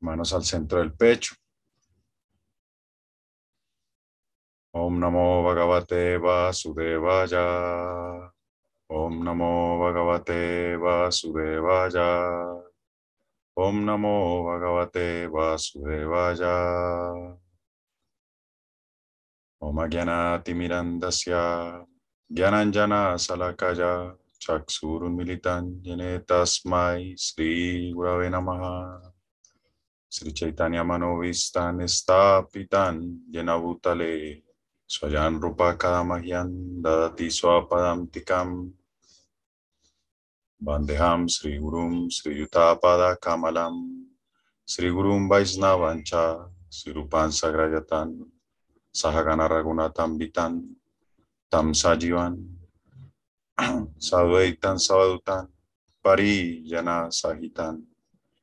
Manos al centro del pecho. Om Namo Bhagavate Vasudevaya. Om Namo Bhagavate Vasudevaya. Om Namo Bhagavate Vasudevaya. Om Agyanati Mirandasya. Gyananjana Salakaya. चक्षुरुन्मिलिताञ्जने तस्मै श्रीगुरवे नमः श्रीचैतन्यमनोविस्तानि स्थापितान् येन भूतले स्वजान् रूपका मह्यं ददति स्वपदान्तिकम् वन्देहां श्रीगुरुं श्रीयुतापदकमलं श्रीगुरुं वैष्णवं च श्रीरूपान् सग्रजतान् सहगणरघुनाथं तं सजीवान् Sadvaitan Savadutan Pari Yana Sahitan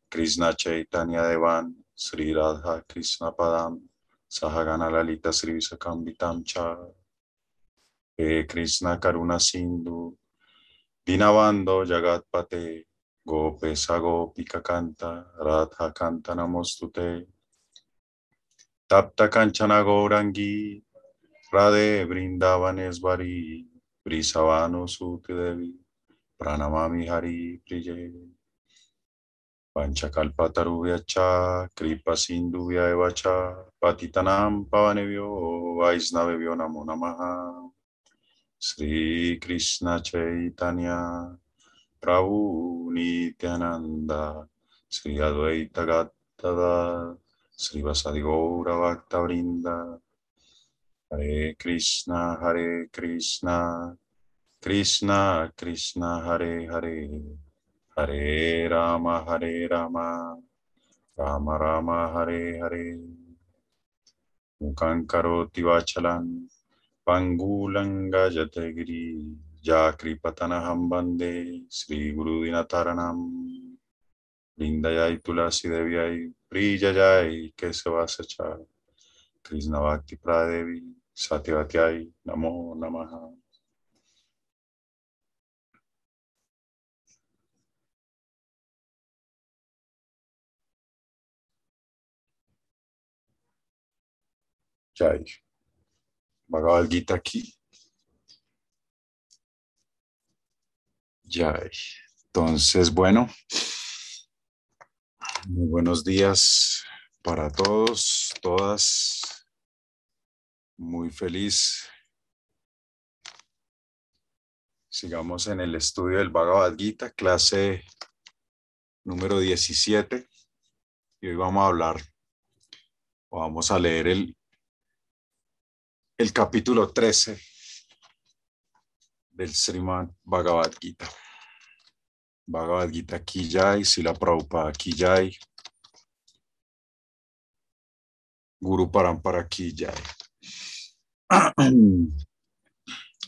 Krishna Chaitanya Devan, Sri Radha Krishna Padam, Sahagana Lalita Sri Visakambitam Cha, He Krishna Karuna Sindhu, Dinavando Jagatpate, Gope Sagopika Kanta, Radha Kanta Namostute, Tapta Kanchana Gourangi, Radhe Brindavaneshvari, Brisavano Suti Devi, Pranamami Hari Priye. Panchakalpatarubhyacha, Kripa Sindhubhya evacha, Patitanam Pavanebhyo, Vaisnavebhyo Namo Namaha. Sri Krishna Chaitanya, Prabhu Nityananda, Sri Advaita Gattava, Sri Vasadi Gaura Bhakta Hare Krishna, Hare Krishna, Krishna Krishna, Hare Hare. Hare Rama, Hare Rama, Rama Rama, Hare Hare. Mukhaṁ karoti vachalam, pangulam gajate giri, yakripatanaham bande, Sri Guru Dinataranam, Lindayai Tulasi Devyai, Prijayai Kesavasacha, Krishna Bhakti Pradevi, Satyavatiyai, Namo Namaha. Jai. Bhagavad Gita aquí. Jai. Entonces, bueno, muy buenos días para todos, todas. Muy feliz. Sigamos en el estudio del Bhagavad Gita, clase número 17. Y hoy vamos a hablar, o vamos a leer el el capítulo 13 del Srimad Bhagavad Gita. Bhagavad Gita Kijai, Sila Prabhupada Kijai, Guru Parampara Kijai.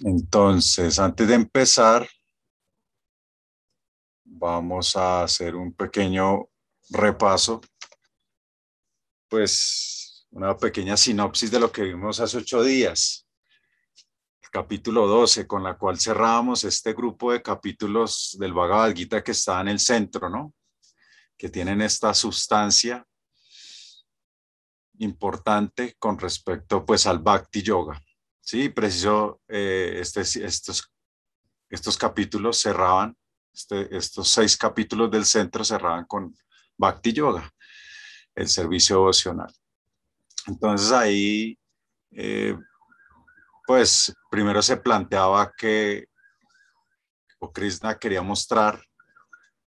Entonces, antes de empezar, vamos a hacer un pequeño repaso, pues una pequeña sinopsis de lo que vimos hace ocho días. El capítulo 12, con la cual cerrábamos este grupo de capítulos del Bhagavad que está en el centro, ¿no? Que tienen esta sustancia importante con respecto pues al Bhakti Yoga. Sí, preciso, eh, este, estos, estos capítulos cerraban, este, estos seis capítulos del centro cerraban con Bhakti Yoga, el servicio devocional. Entonces ahí, eh, pues primero se planteaba que o Krishna quería mostrar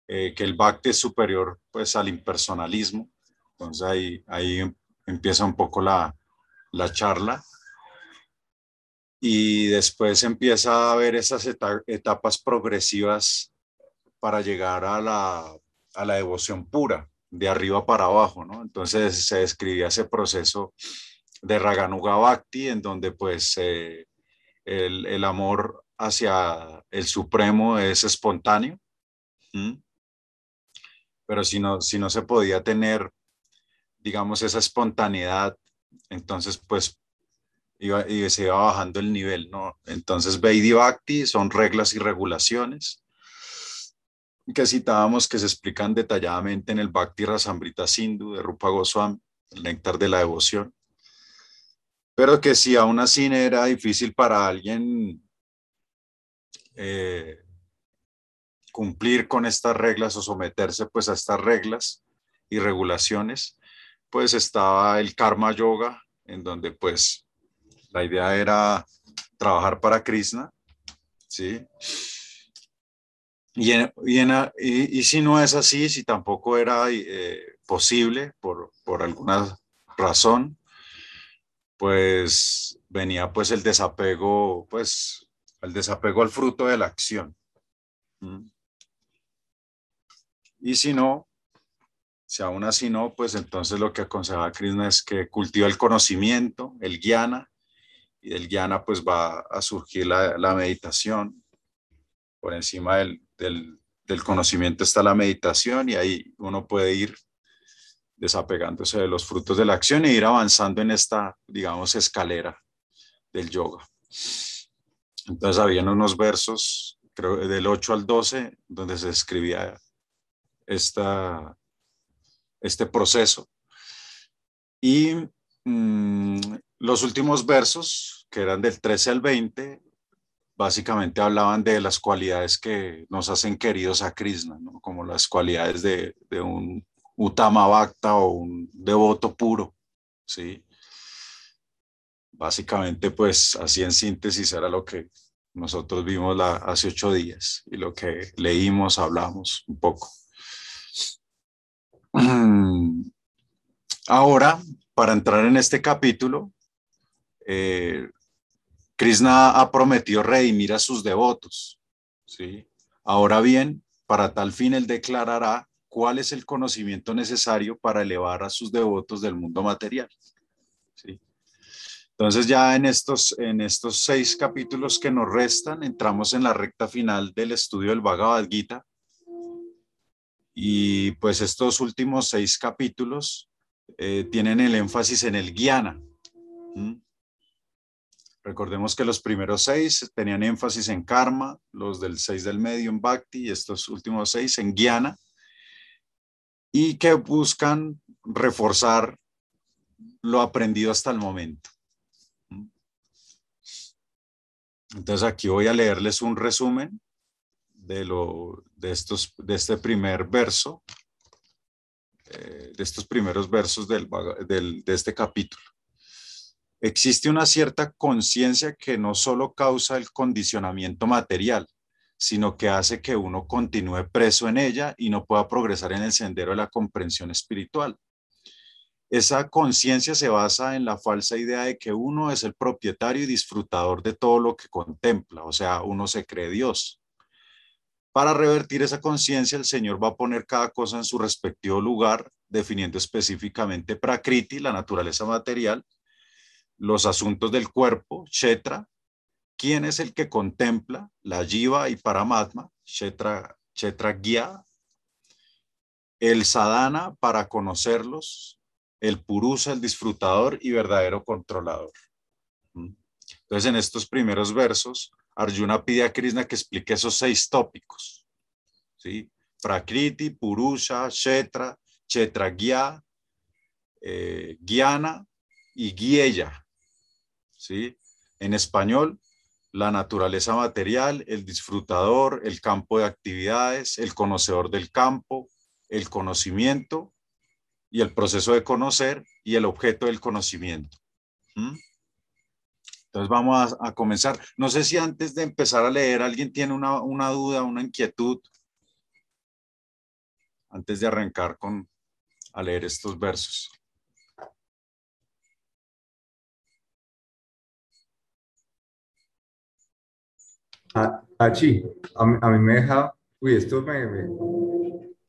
eh, que el Bhakti es superior pues al impersonalismo. Entonces ahí, ahí empieza un poco la, la charla. Y después empieza a ver esas etapas progresivas para llegar a la, a la devoción pura de arriba para abajo, ¿no? Entonces se describía ese proceso de Raganuga Bhakti, en donde pues el, el, amor hacia el Supremo es espontáneo, pero si no, si no se podía tener, digamos, esa espontaneidad, entonces pues iba, y se iba bajando el nivel, ¿no? Entonces Vaidhi Bhakti son reglas y regulaciones, que citábamos que se explican detalladamente en el Bhakti Rasamrita Sindhu de Rupa Goswami, el néctar de la devoción. Pero que si aún así era difícil para alguien eh, cumplir con estas reglas o someterse pues a estas reglas y regulaciones, pues estaba el Karma Yoga, en donde pues la idea era trabajar para Krishna, ¿sí? Y, y, si no es así, si tampoco era eh, posible por, por alguna razón, pues venía pues el desapego, pues el desapego al fruto de la acción. Y si no, si aún así no, pues entonces lo que aconsejaba Krishna es que cultiva el conocimiento, el guiana, y del guiana pues va a surgir la, la meditación. Por encima del, del, conocimiento está la meditación y ahí uno puede ir desapegándose de los frutos de la acción e ir avanzando en esta, digamos, escalera del yoga. Entonces habían unos versos, creo, del 8 al 12, donde se escribía esta, este proceso. Y mm, los últimos versos, que eran del 13 al 20, básicamente hablaban de las cualidades que nos hacen queridos a Krishna, como las cualidades de, un Utama Bhakta o un devoto puro, ¿sí? Básicamente, pues así en síntesis era lo que nosotros vimos la, hace ocho días y lo que leímos, hablamos un poco. Ahora, para entrar en este capítulo, eh, Krishna ha prometido redimir a sus devotos. ¿sí? Ahora bien, para tal fin él declarará cuál es el conocimiento necesario para elevar a sus devotos del mundo material. ¿sí? Entonces ya en estos, en estos seis capítulos que nos restan, entramos en la recta final del estudio del Bhagavad Gita. Y pues estos últimos seis capítulos eh, tienen el énfasis en el guiana. Recordemos que los primeros seis tenían énfasis en karma, los del seis del medio en bhakti y estos últimos seis en guiana y que buscan reforzar lo aprendido hasta el momento. Entonces aquí voy a leerles un resumen de, lo, de, estos, de este primer verso, eh, de estos primeros versos del, del, de este capítulo. Existe una cierta conciencia que no solo causa el condicionamiento material, sino que hace que uno continúe preso en ella y no pueda progresar en el sendero de la comprensión espiritual. Esa conciencia se basa en la falsa idea de que uno es el propietario y disfrutador de todo lo que contempla, o sea, uno se cree Dios. Para revertir esa conciencia, el Señor va a poner cada cosa en su respectivo lugar, definiendo específicamente Prakriti, la naturaleza material, los asuntos del cuerpo, Chetra, quién es el que contempla la Jiva y Paramatma, Chetra, Chetra Gya, el Sadhana para conocerlos, el Purusa, el disfrutador y verdadero controlador. ¿Mm? Entonces, en estos primeros versos, Arjuna pide a Krishna que explique esos seis tópicos. ¿sí? Prakriti, Purusha, Chetra, Chetra Gya, eh, y Gyeya. ¿sí? En español, la naturaleza material, el disfrutador, el campo de actividades, el conocedor del campo, el conocimiento y el proceso de conocer y el objeto del conocimiento. Entonces vamos a, comenzar. No sé si antes de empezar a leer alguien tiene una, una duda, una inquietud, antes de arrancar con a leer estos versos. Ah, sí, a, mí me deja, uy, esto me,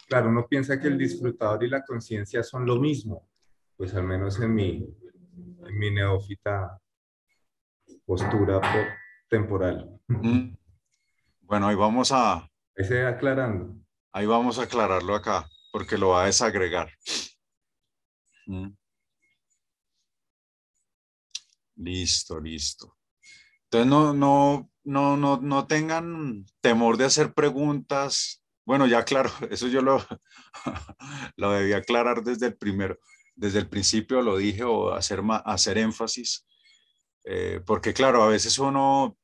claro, uno piensa que el disfrutador y la conciencia son lo mismo, pues al menos en mi, en mi neófita postura temporal. Bueno, ahí vamos a... Ahí aclarando. Ahí vamos a aclararlo acá, porque lo va a desagregar. Listo, listo. Entonces no, no, no, no, no tengan temor de hacer preguntas Bueno, ya claro, eso yo lo, lo debía aclarar desde el primero, desde el principio lo dije o hacer, hacer énfasis, eh, porque claro, a veces uno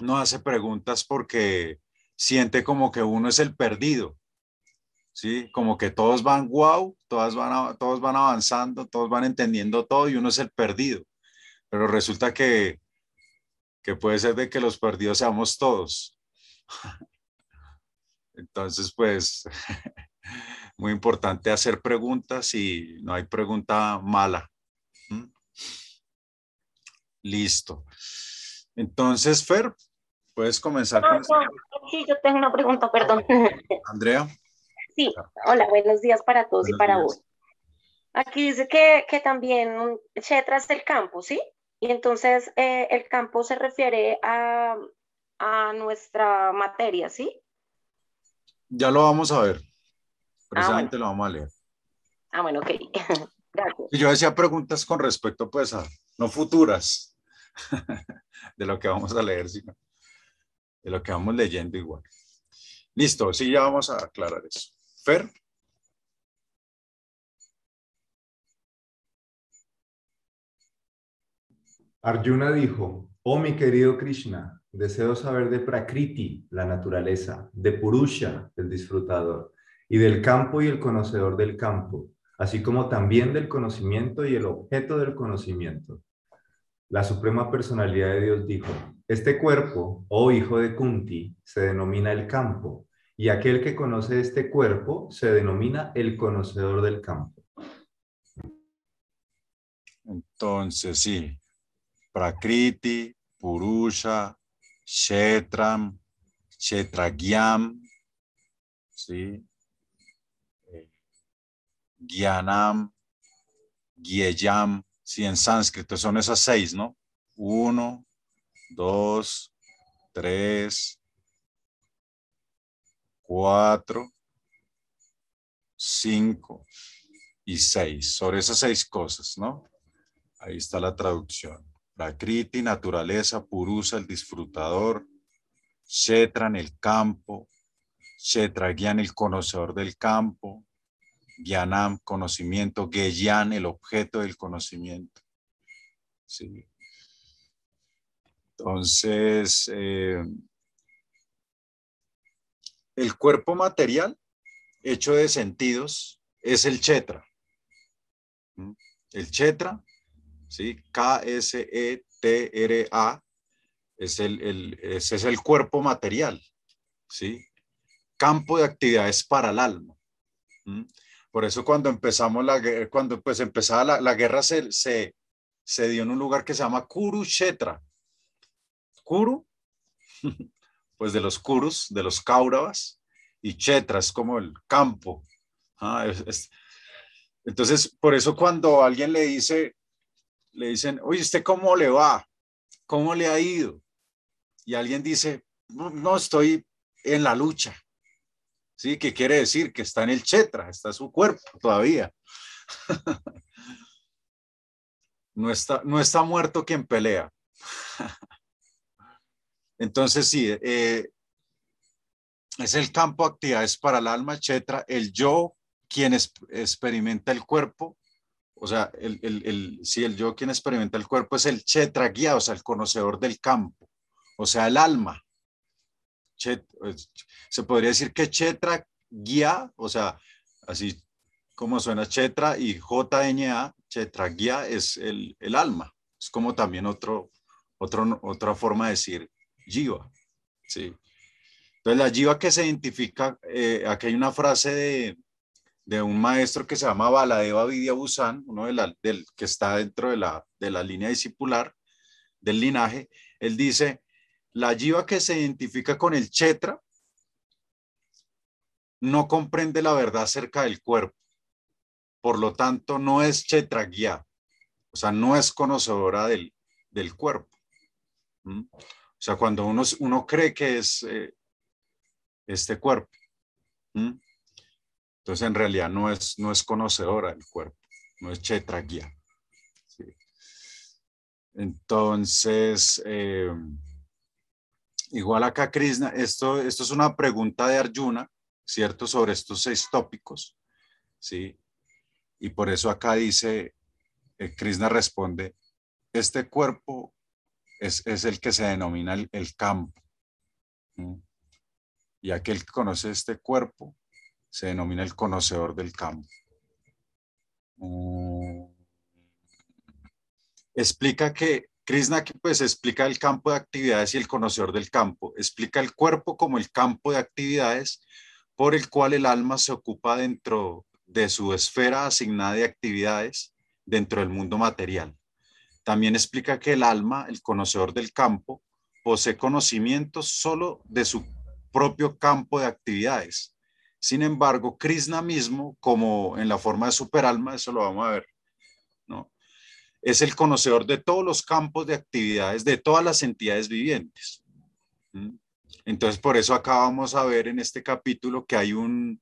no hace preguntas porque siente como que uno es el perdido, ¿sí? Como que todos van wow, todas van, todos van avanzando, todos van entendiendo todo y uno es el perdido, pero resulta que, que puede ser de que los perdidos seamos todos. Entonces, pues, muy importante hacer preguntas y no hay pregunta mala. Listo. Entonces, Fer, puedes comenzar. con sí, yo tengo una pregunta, perdón. Andrea. Sí, hola, buenos días para todos y para vos. Aquí dice que, que también Chetra es el campo, ¿sí? Y entonces eh, el campo se refiere a, a nuestra materia, ¿sí? Ya lo vamos a ver. Precisamente lo vamos a leer. Ah, bueno, ok. Gracias. Y yo decía preguntas con respecto, pues, a no futuras, de lo que vamos a leer, sino de lo que vamos leyendo igual. Listo, sí, ya vamos a aclarar eso. Fer. Arjuna dijo, oh mi querido Krishna, Deseo saber de Prakriti, la naturaleza, de Purusha, el disfrutador, y del campo y el conocedor del campo, así como también del conocimiento y el objeto del conocimiento. La Suprema Personalidad de Dios dijo, este cuerpo, oh hijo de Kunti, se denomina el campo, y aquel que conoce este cuerpo se denomina el conocedor del campo. Entonces, sí, Prakriti, Purusha, Shetram, Shetragyam, ¿sí? Eh, Gyanam, Gyeyam, sí, en sánscrito son esas seis, ¿no? Uno, dos, tres, cuatro, cinco y seis. Sobre esas seis cosas, ¿no? Ahí está la traducción. Prakriti, naturaleza, Purusa, el disfrutador, Shetran, el campo, Shetragyan, el conocedor del campo, Gyanam, conocimiento, Geyan, el objeto del conocimiento. Sí. Entonces, eh, el cuerpo material hecho de sentidos es el Chetra. ¿Mm? El Chetra ¿sí? K-S-E-T-R-A, es el, ese es el cuerpo material, ¿sí? Campo de actividades para el alma. Por eso cuando empezamos la cuando pues empezaba la, guerra se, se, se, dio en un lugar que se llama Kurukshetra. Kuru, pues de los Kurus, de los Kauravas, y Chetra es como el campo. Ah, entonces, por eso cuando alguien le dice, le dicen, oye, ¿usted cómo le va? ¿Cómo le ha ido? Y alguien dice, no, estoy en la lucha. ¿Sí? ¿Qué quiere decir? Que está en el chetra, está su cuerpo todavía. no, está, no está muerto quien pelea. Entonces, sí, eh, es el campo de actividades para el alma, chetra, el yo, quien experimenta el cuerpo, o sea, el, el, si el yo quien experimenta el cuerpo es el chetra guía, o sea, el conocedor del campo, o sea, el alma. Se podría decir que chetra guía, o sea, así como suena chetra y JNA, chetra guía es el, el alma. Es como también otro, otro, otra forma de decir jiva. Sí. Entonces, la jiva que se identifica, eh, aquí hay una frase de, de un maestro que se llama Baladeva Vidya Busan, uno de la, del, que está dentro de la, de la línea discipular del linaje, él dice, la yiva que se identifica con el chetra no comprende la verdad acerca del cuerpo, por lo tanto no es chetra guía, o sea, no es conocedora del, del cuerpo. ¿Mm? O sea, cuando uno, uno cree que es eh, este cuerpo. ¿Mm? Entonces, en realidad no es, no es conocedora del cuerpo, no es chetra guía. Entonces, eh, igual acá Krishna, esto, esto es una pregunta de Arjuna, ¿cierto? Sobre estos seis tópicos, ¿sí? Y por eso acá dice, eh, Krishna responde, este cuerpo es, el que se denomina el, campo. Y aquel que conoce este cuerpo se denomina el conocedor del campo. Mm. Explica que Krishna pues explica el campo de actividades y el conocedor del campo. Explica el cuerpo como el campo de actividades por el cual el alma se ocupa dentro de su esfera asignada de actividades dentro del mundo material. También explica que el alma, el conocedor del campo, posee conocimientos solo de su propio campo de actividades. Sin embargo, Krishna mismo, como en la forma de superalma, eso lo vamos a ver. Es el conocedor de todos los campos de actividades de todas las entidades vivientes. Entonces, por eso acá vamos a ver en este capítulo que hay un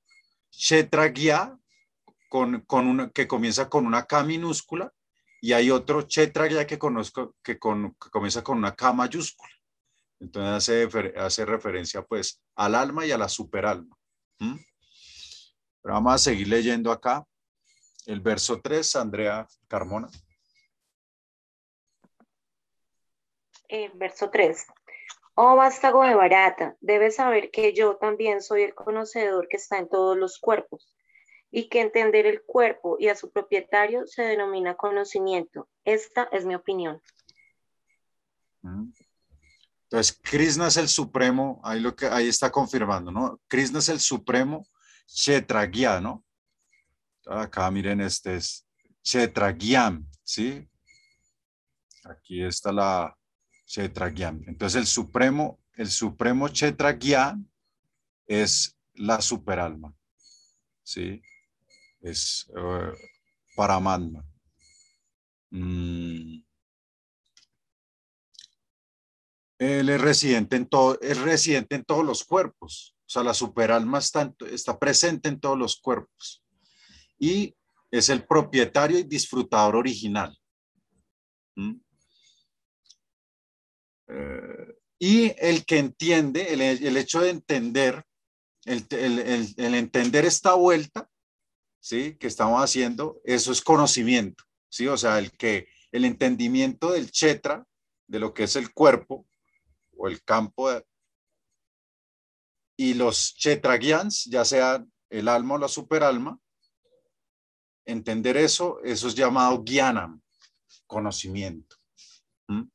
Kshetra con, con una, que comienza con una K minúscula y hay otro Kshetra que, conozco, que, con, que comienza con una K mayúscula. Entonces hace, hace referencia pues al alma y a la superalma. Pero vamos a seguir leyendo acá el verso 3, Andrea Carmona. Eh, verso 3. Oh vástago de barata, debes saber que yo también soy el conocedor que está en todos los cuerpos y que entender el cuerpo y a su propietario se denomina conocimiento. Esta es mi opinión. Entonces, Krishna es el supremo, ahí, lo que, ahí está confirmando, ¿no? Krishna es el supremo Kshetragya, ¿no? Acá miren, este es Kshetragyam, ¿sí? Aquí está la Kshetragyam. Entonces, el supremo, el supremo Kshetragyam es la superalma, ¿sí? Es uh, Paramatma. Mm. Él es residente en todo, es residente en todos los cuerpos. O sea, la superalma está, está presente en todos los cuerpos. Y es el propietario y disfrutador original. ¿Mm? Y el que entiende, el, hecho de entender, el, el, entender esta vuelta, ¿sí? Que estamos haciendo, eso es conocimiento, ¿sí? O sea, el que, el entendimiento del chetra, de lo que es el cuerpo, o el campo y los chetragians, ya sea el alma o la superalma, entender eso, eso es llamado gyanam, conocimiento.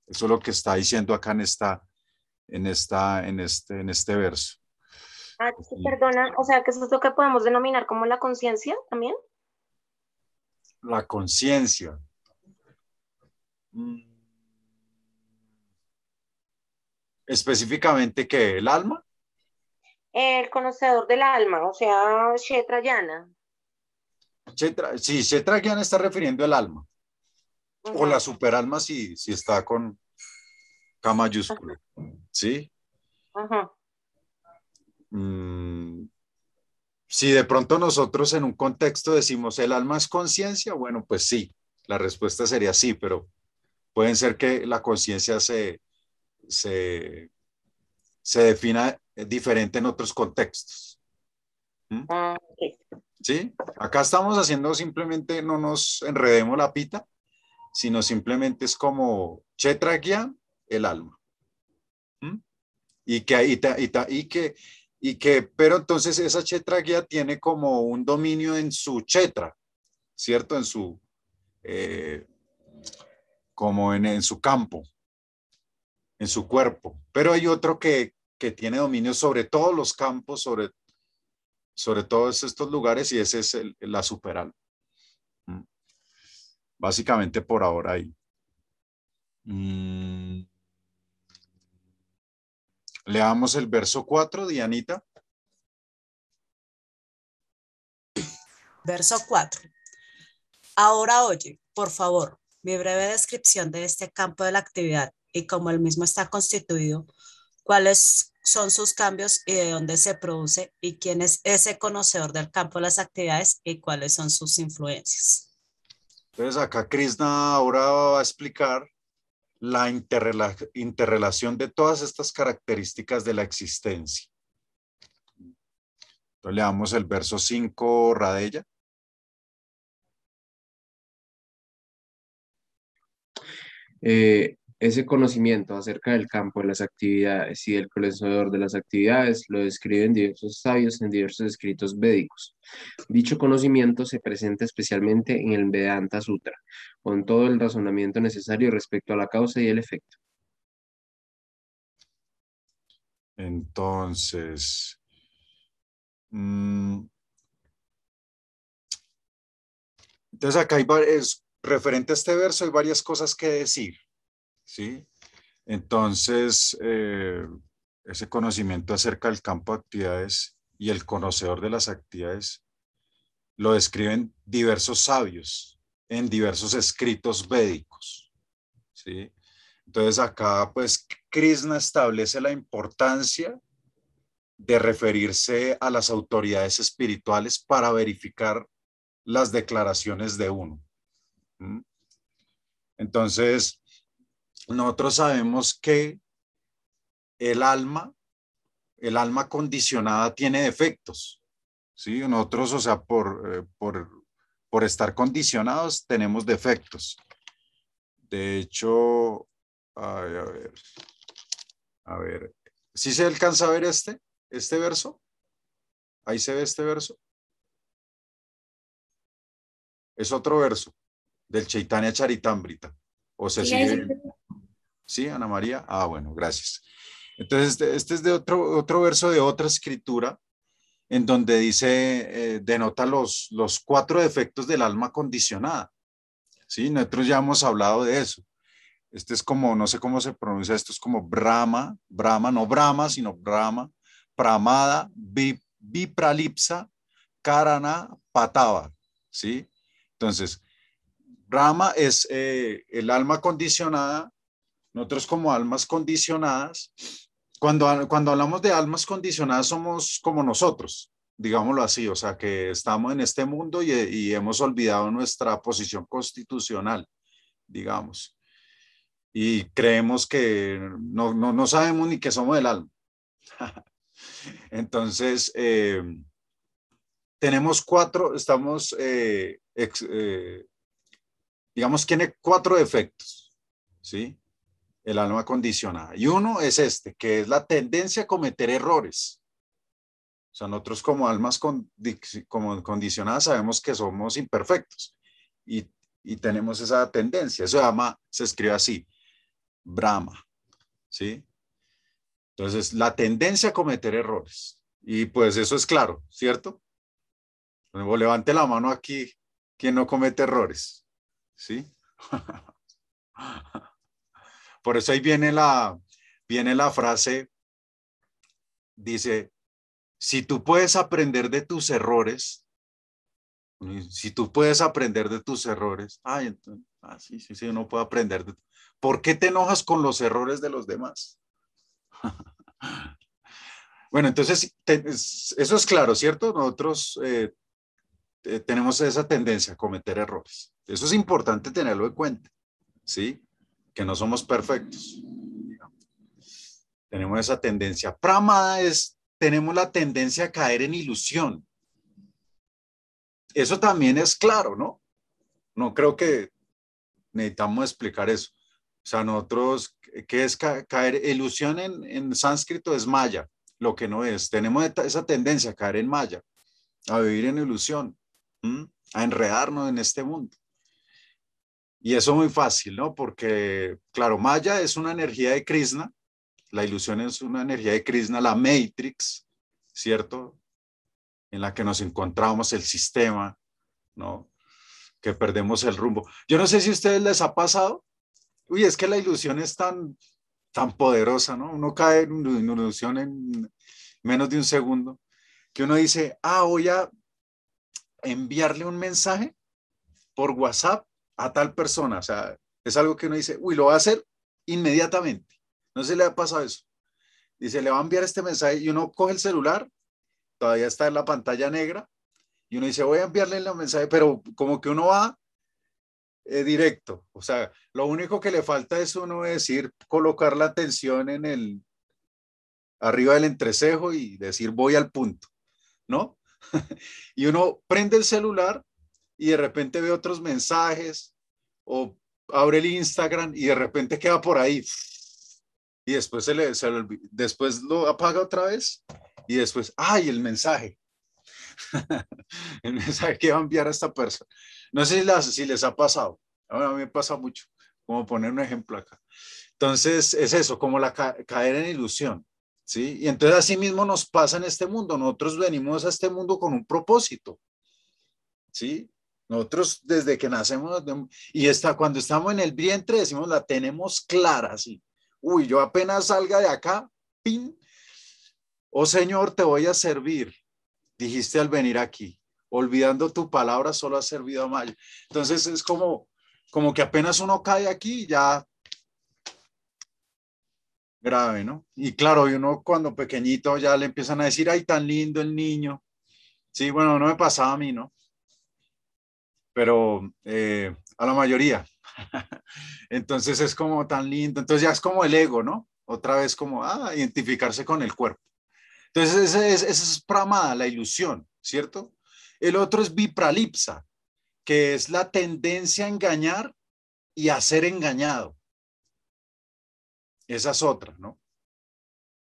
Eso es lo que está diciendo acá en esta, en esta, en este, en este verso. Ah, perdona, o sea, que eso es lo que podemos denominar como la conciencia también. La conciencia. Mm. específicamente que el alma. El conocedor del alma, o sea, Shetrayana. Chetra, sí, Shetrayana está refiriendo al alma. O la superalma si, si está con K mayúscula. ¿Sí? Mm, si de pronto nosotros en un contexto decimos el alma es conciencia, bueno, pues sí, la respuesta sería sí, pero pueden ser que la conciencia se, se, se defina diferente en otros contextos. ¿Mm? Ah, ¿Sí? Acá estamos haciendo simplemente, no nos enredemos la pita, sino simplemente es como chetragia, el alma. ¿Mm? Y que, y, y, y, que, y que, pero entonces esa chetragia tiene como un dominio en su chetra, ¿cierto? En su, eh, como en, en su campo en su cuerpo, pero hay otro que, que tiene dominio sobre todos los campos, sobre, sobre todos estos lugares y ese es el, la superal. Básicamente por ahora ahí. Mm. Leamos el verso 4, Dianita. Verso 4. Ahora oye, por favor, mi breve descripción de este campo de la actividad y cómo el mismo está constituido, cuáles son sus cambios y de dónde se produce y quién es ese conocedor del campo de las actividades y cuáles son sus influencias. Entonces acá Krishna ahora va a explicar la interrelación de todas estas características de la existencia. Entonces, leamos el verso 5, Radella. Eh, ese conocimiento acerca del campo de las actividades y del conocedor de las actividades lo describen diversos sabios en diversos escritos védicos. Dicho conocimiento se presenta especialmente en el Vedanta Sutra, con todo el razonamiento necesario respecto a la causa y el efecto. Entonces, mm, entonces acá hay varios, referente a este verso hay varias cosas que decir. ¿Sí? Entonces, eh, ese conocimiento acerca del campo de actividades y el conocedor de las actividades lo describen diversos sabios en diversos escritos védicos, ¿sí? Entonces acá, pues, Krishna establece la importancia de referirse a las autoridades espirituales para verificar las declaraciones de uno. Entonces, nosotros sabemos que el alma, el alma condicionada tiene defectos. ¿sí? Nosotros, o sea, por, eh, por, por estar condicionados, tenemos defectos. De hecho, a ver, a ver, ¿sí se alcanza a ver este, este verso? Ahí se ve este verso. Es otro verso del Chaitanya Charitambrita. O se sigue. Sí, Ana María. Ah, bueno, gracias. Entonces, este, este, es de otro, otro verso de otra escritura en donde dice, eh, denota los, los cuatro defectos del alma condicionada. Sí, nosotros ya hemos hablado de eso. Este es como, no sé cómo se pronuncia, esto es como Brahma, Brahma, no Brahma, sino Brahma, Pramada, Vipralipsa, Karana, Patava. ¿Sí? Entonces, Brahma es eh, el alma condicionada nosotros como almas condicionadas, cuando, cuando hablamos de almas condicionadas somos como nosotros, digámoslo así, o sea, que estamos en este mundo y, hemos olvidado nuestra posición constitucional, digamos. Y creemos que no, no, sabemos ni que somos el alma. Entonces, eh, tenemos cuatro, estamos, eh, eh, digamos, tiene cuatro defectos, ¿sí? El alma condicionada. Y uno es este, que es la tendencia a cometer errores. O sea, nosotros como almas como condicionadas sabemos que somos imperfectos y, tenemos esa tendencia. Eso se llama, se escribe así, Brahma. ¿Sí? Entonces, la tendencia a cometer errores. Y pues eso es claro, ¿cierto? Luego levante la mano aquí quien no comete errores. ¿Sí? Por eso ahí viene la, viene la frase, dice, si tú puedes aprender de tus errores, si tú puedes aprender de tus errores, ay, entonces, ah, sí, sí, sí, uno puede aprender. De, ¿Por qué te enojas con los errores de los demás? bueno, entonces, eso es claro, ¿cierto? Nosotros eh, tenemos esa tendencia a cometer errores. Eso es importante tenerlo en cuenta, ¿sí? Que no somos perfectos. Tenemos esa tendencia. Pramada es, tenemos la tendencia a caer en ilusión. Eso también es claro, ¿no? No creo que necesitamos explicar eso. O sea, nosotros, ¿qué es caer? Ilusión en, en sánscrito es maya, lo que no es. Tenemos esa tendencia a caer en maya, a vivir en ilusión, a enredarnos en este mundo. Y eso es muy fácil, ¿no? Porque, claro, Maya es una energía de Krishna, la ilusión es una energía de Krishna, la Matrix, ¿cierto? En la que nos encontramos el sistema, ¿no? Que perdemos el rumbo. Yo no sé si a ustedes les ha pasado. Uy, es que la ilusión es tan, tan poderosa, ¿no? Uno cae en una ilusión en menos de un segundo, que uno dice, ah, voy a enviarle un mensaje por WhatsApp a tal persona. O sea, es algo que uno dice, uy, lo va a hacer inmediatamente. No se le ha pasado eso. Dice, le va a enviar este mensaje y uno coge el celular, todavía está en la pantalla negra, y uno dice, voy a enviarle el mensaje, pero como que uno va eh, directo. O sea, lo único que le falta es uno decir, colocar la atención en el, arriba del entrecejo y decir, voy al punto. ¿no? y uno prende el celular y de repente ve otros mensajes o abre el Instagram y de repente queda por ahí y después se le, después lo apaga otra vez y después, ay, el mensaje. el mensaje que va a enviar a esta persona. No sé si, si les ha pasado. a mí me pasa mucho, como poner un ejemplo acá. Entonces, es eso, como la caer en ilusión. ¿Sí? Y entonces así mismo nos pasa en este mundo. Nosotros venimos a este mundo con un propósito. ¿Sí? Nosotros desde que nacemos y está, cuando estamos en el vientre decimos la tenemos clara, ¿sí? Uy, yo apenas salga de acá, pin. Oh Señor, te voy a servir, dijiste al venir aquí. Olvidando tu palabra, solo has servido a mal. Entonces es como, como que apenas uno cae aquí, ya grave, ¿no? Y claro, y uno cuando pequeñito ya le empiezan a decir, ay, tan lindo el niño. Sí, bueno, no me pasaba a mí, ¿no? Pero eh, a la mayoría. Entonces es como tan lindo. Entonces ya es como el ego, ¿no? Otra vez como, ah, identificarse con el cuerpo. Entonces esa es, es pramada, la ilusión, ¿cierto? El otro es vipralipsa, que es la tendencia a engañar y a ser engañado. Esa es otra, ¿no?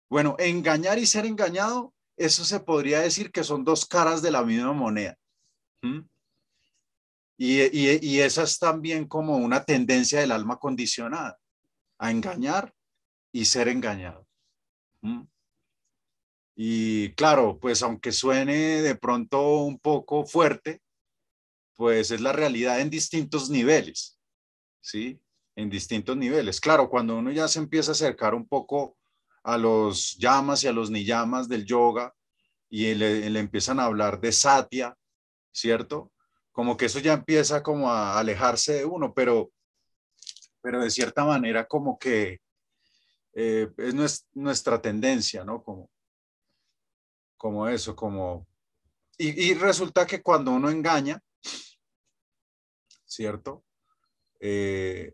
Bueno, engañar y ser engañado, eso se podría decir que son dos caras de la misma moneda. Y, esa es también como una tendencia del alma condicionada, a engañar y ser engañado. Y claro, pues aunque suene de pronto un poco fuerte, pues es la realidad en distintos niveles, ¿sí? En distintos niveles. Claro, cuando uno ya se empieza a acercar un poco a los llamas y a los niyamas del yoga y le, le empiezan a hablar de satya, ¿cierto? Como que eso ya empieza como a alejarse de uno, pero, pero de cierta manera como que eh, es nuestra tendencia, ¿no? Como, como eso, como... Y, resulta que cuando uno engaña, ¿cierto? Eh,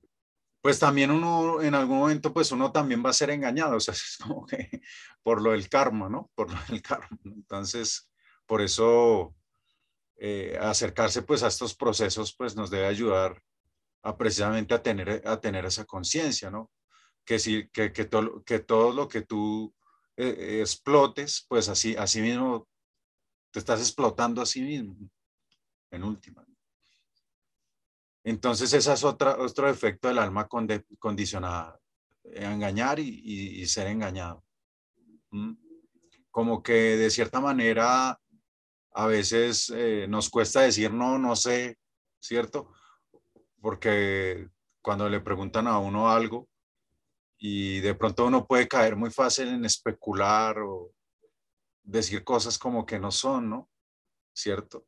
pues también uno en algún momento, pues uno también va a ser engañado, o sea, es como que por lo del karma, ¿no? Por lo del karma. Entonces, por eso eh, acercarse pues a estos procesos pues nos debe ayudar a precisamente a tener, a tener esa conciencia, ¿no? Que, si, que, que, todo, que todo lo que tú eh, explotes, pues así, así mismo te estás explotando a sí mismo, en última. Entonces, ese es otra, otro efecto del alma condicionada, engañar y, ser engañado. Como que de cierta manera a veces eh, nos cuesta decir no, no sé, ¿cierto? Porque cuando le preguntan a uno algo y de pronto uno puede caer muy fácil en especular o decir cosas como que no son, ¿no? ¿Cierto?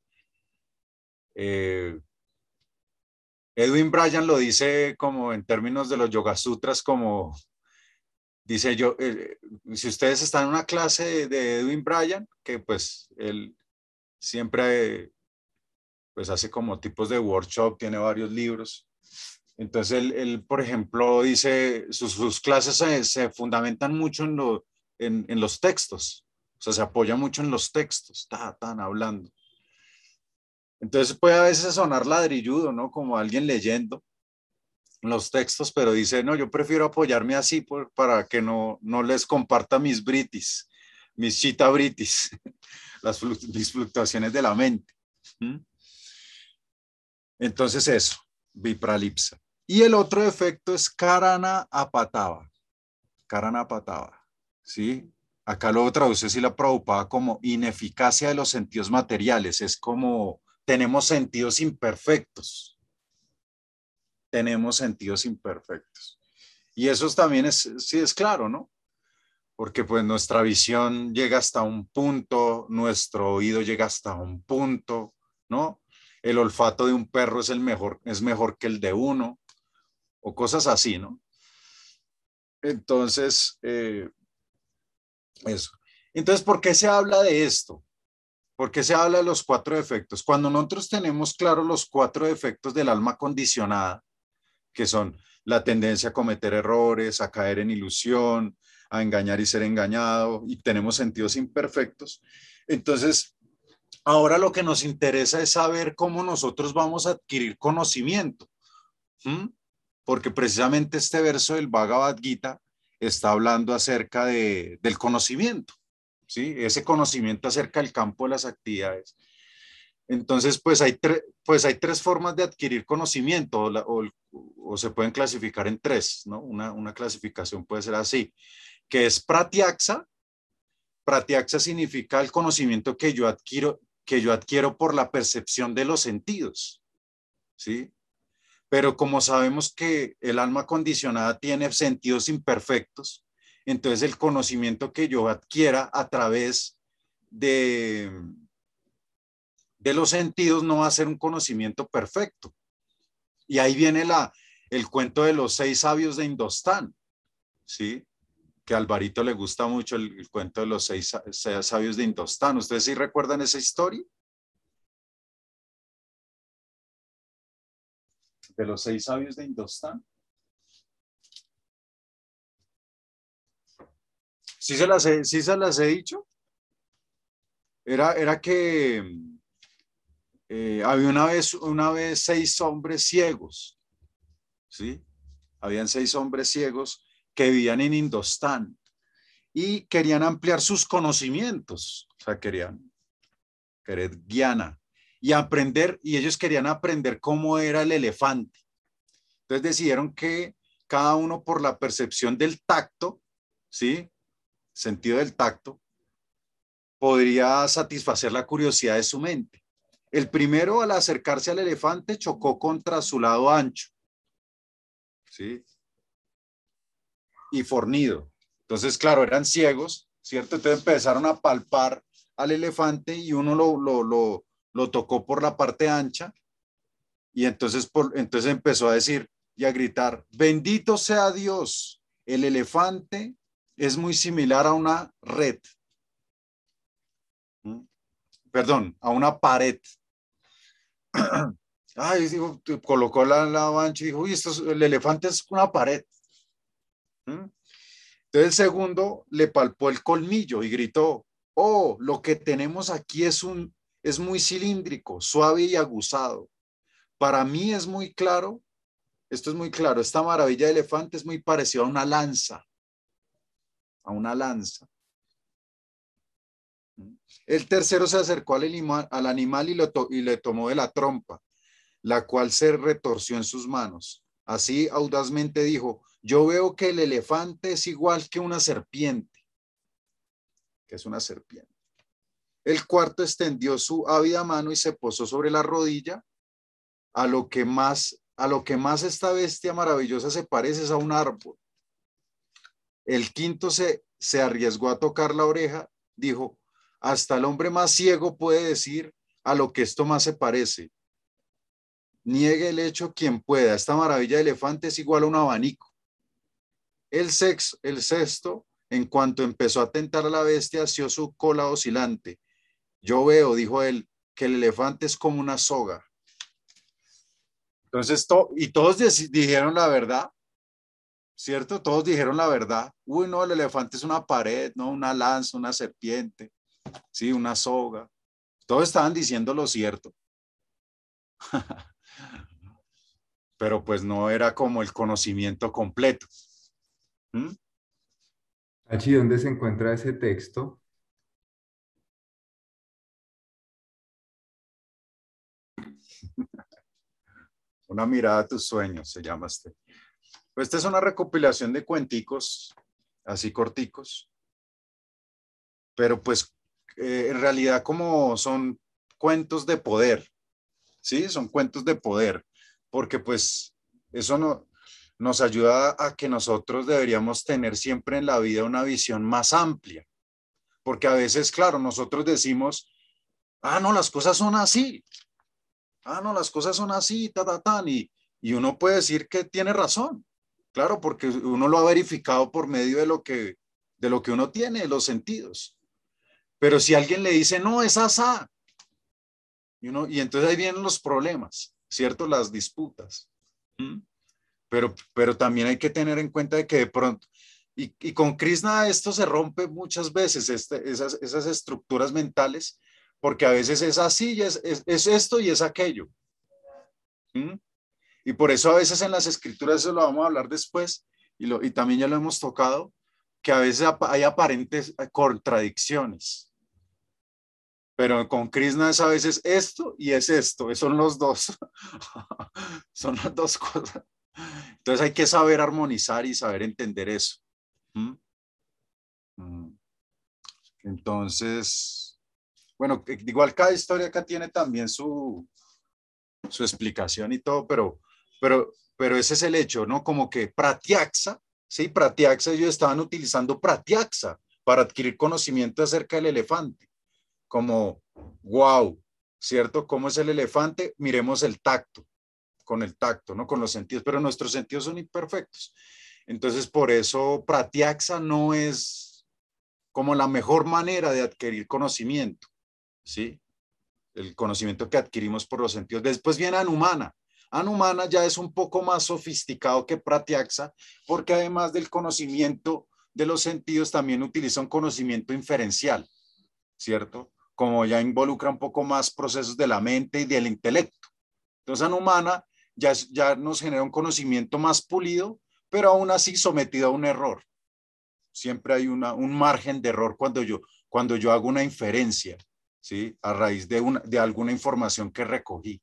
Eh, Edwin Bryan lo dice como en términos de los Yoga Sutras, como dice yo, eh, si ustedes están en una clase de, Edwin Bryan, que pues él siempre pues hace como tipos de workshop, tiene varios libros. Entonces él, por ejemplo, dice, sus, clases se, fundamentan mucho en, lo, en, los textos, o sea, se apoya mucho en los textos, está tan hablando. Entonces puede a veces sonar ladrilludo, ¿no? Como alguien leyendo los textos, pero dice, no, yo prefiero apoyarme así para que no, no les comparta mis britis, mis chita britis. las fluctuaciones de la mente. Entonces eso, vipralipsa. Y el otro efecto es karana apatava. Karana apatava. ¿Sí? Acá lo traduce si la preocupa como ineficacia de los sentidos materiales. Es como tenemos sentidos imperfectos. Tenemos sentidos imperfectos. Y eso también es, sí es claro, ¿no? Porque pues nuestra visión llega hasta un punto, nuestro oído llega hasta un punto, ¿no? El olfato de un perro es el mejor, es mejor que el de uno, o cosas así, ¿no? Entonces, eh, eso. Entonces, ¿por qué se habla de esto? ¿Por qué se habla de los cuatro defectos? Cuando nosotros tenemos claros los cuatro defectos del alma condicionada, que son la tendencia a cometer errores, a caer en ilusión, a engañar y ser engañado y tenemos sentidos imperfectos, entonces Ahora lo que nos interesa es saber cómo nosotros vamos a adquirir conocimiento. Porque precisamente este verso del Bhagavad Gita está hablando acerca de, del conocimiento, ¿sí? Ese conocimiento acerca del campo de las actividades. Entonces, pues hay, pues hay tres formas de adquirir conocimiento o, o, se pueden clasificar en tres, ¿no? Una, una clasificación puede ser así, que es pratyaksa. Pratyaksa significa el conocimiento que yo adquiero, que yo adquiero por la percepción de los sentidos, ¿sí? Pero como sabemos que el alma condicionada tiene sentidos imperfectos, entonces el conocimiento que yo adquiera a través de, de los sentidos no va a ser un conocimiento perfecto. Y ahí viene la, el cuento de los seis sabios de Indostán, ¿sí? Que a Alvarito le gusta mucho el, cuento de los seis, seis, sabios de Indostán. ¿Ustedes sí recuerdan esa historia? De los seis sabios de Indostán. ¿Sí se las he, sí se las he dicho? Era, era que eh, había una vez, una vez seis hombres ciegos, ¿sí? Habían seis hombres ciegos que vivían en Indostán y querían ampliar sus conocimientos, o sea, querían, querer guiana y aprender, y ellos querían aprender cómo era el elefante. Entonces decidieron que cada uno por la percepción del tacto, ¿sí? Sentido del tacto, podría satisfacer la curiosidad de su mente. El primero, al acercarse al elefante, chocó contra su lado ancho. ¿Sí? Y fornido. Entonces, claro, eran ciegos, ¿cierto? Entonces empezaron a palpar al elefante y uno lo, lo, lo, tocó por la parte ancha. Y entonces, por, entonces empezó a decir y a gritar, bendito sea Dios, el elefante es muy similar a una red. ¿Mm? Perdón, a una pared. Ay, digo, colocó la, la ancha y dijo, uy, esto el elefante es una pared. Entonces el segundo le palpó el colmillo y gritó, oh, lo que tenemos aquí es, un, es muy cilíndrico, suave y aguzado. Para mí es muy claro, esto es muy claro, esta maravilla de elefante es muy parecida a una lanza, a una lanza. El tercero se acercó al animal, y le tomó de la trompa, la cual se retorció en sus manos. Así audazmente dijo, yo veo que el elefante es igual que una serpiente, que es una serpiente. El cuarto extendió su ávida mano y se posó sobre la rodilla, a lo que más, a lo que más esta bestia maravillosa se parece es a un árbol. El quinto se, se arriesgó a tocar la oreja, dijo, hasta el hombre más ciego puede decir a lo que esto más se parece. Niegue el hecho quien pueda. Esta maravilla de elefante es igual a un abanico. El, sexto, en cuanto empezó a tentar a la bestia, asió su cola oscilante. Yo veo, dijo él, que el elefante es como una soga. Entonces, y todos dijeron la verdad, ¿cierto? Todos dijeron la verdad. Uy, no, el elefante es una pared, no una lanza, una serpiente. ¿sí? Una soga. Todos estaban diciendo lo cierto. Pero pues no era como el conocimiento completo. ¿Mm? Allí donde se encuentra ese texto. Una mirada a tus sueños, se llama este. Pues esta es una recopilación de cuenticos, así corticos, pero pues eh, en realidad como son cuentos de poder, ¿sí? Son cuentos de poder, porque pues eso no, nos ayuda a que nosotros deberíamos tener siempre en la vida una visión más amplia, porque a veces, claro, nosotros decimos, ah, no, las cosas son así, ah, no, las cosas son así, ta, ta, ta, y, y uno puede decir que tiene razón, claro, porque uno lo ha verificado por medio de lo que, de lo que uno tiene, los sentidos. Pero si alguien le dice, no, es asá, y, y entonces ahí vienen los problemas, ¿cierto? Las disputas. Pero, pero también hay que tener en cuenta de que de pronto, y, y con Krishna esto se rompe muchas veces, este, esas, esas estructuras mentales, porque a veces es así, es, es, esto y es aquello. ¿Mm? Y por eso a veces en las escrituras, eso lo vamos a hablar después, y, lo, y también ya lo hemos tocado, que a veces hay aparentes contradicciones. Pero con Krishna es a veces esto y es esto, son los dos. son las dos cosas. Entonces hay que saber armonizar y saber entender eso. ¿Mm? Mm. Entonces, bueno, igual cada historia acá tiene también su, su explicación y todo, pero, pero, pero ese es el hecho, ¿no? Como que Pratiaxa, sí, Pratiaxa, ellos estaban utilizando Pratiaxa para adquirir conocimiento acerca del elefante como, wow, ¿cierto? ¿Cómo es el elefante? Miremos el tacto, con el tacto, ¿no? Con los sentidos, pero nuestros sentidos son imperfectos. Entonces, por eso Pratiaxa no es como la mejor manera de adquirir conocimiento, ¿sí? El conocimiento que adquirimos por los sentidos. Después viene Anumana. Anumana ya es un poco más sofisticado que Pratiaxa, porque además del conocimiento de los sentidos, también utiliza un conocimiento inferencial, ¿cierto? como ya involucra un poco más procesos de la mente y del intelecto. Entonces, Anumana ya, ya nos genera un conocimiento más pulido, pero aún así sometido a un error. Siempre hay una, un margen de error cuando yo, cuando yo hago una inferencia, ¿sí? A raíz de, una, de alguna información que recogí,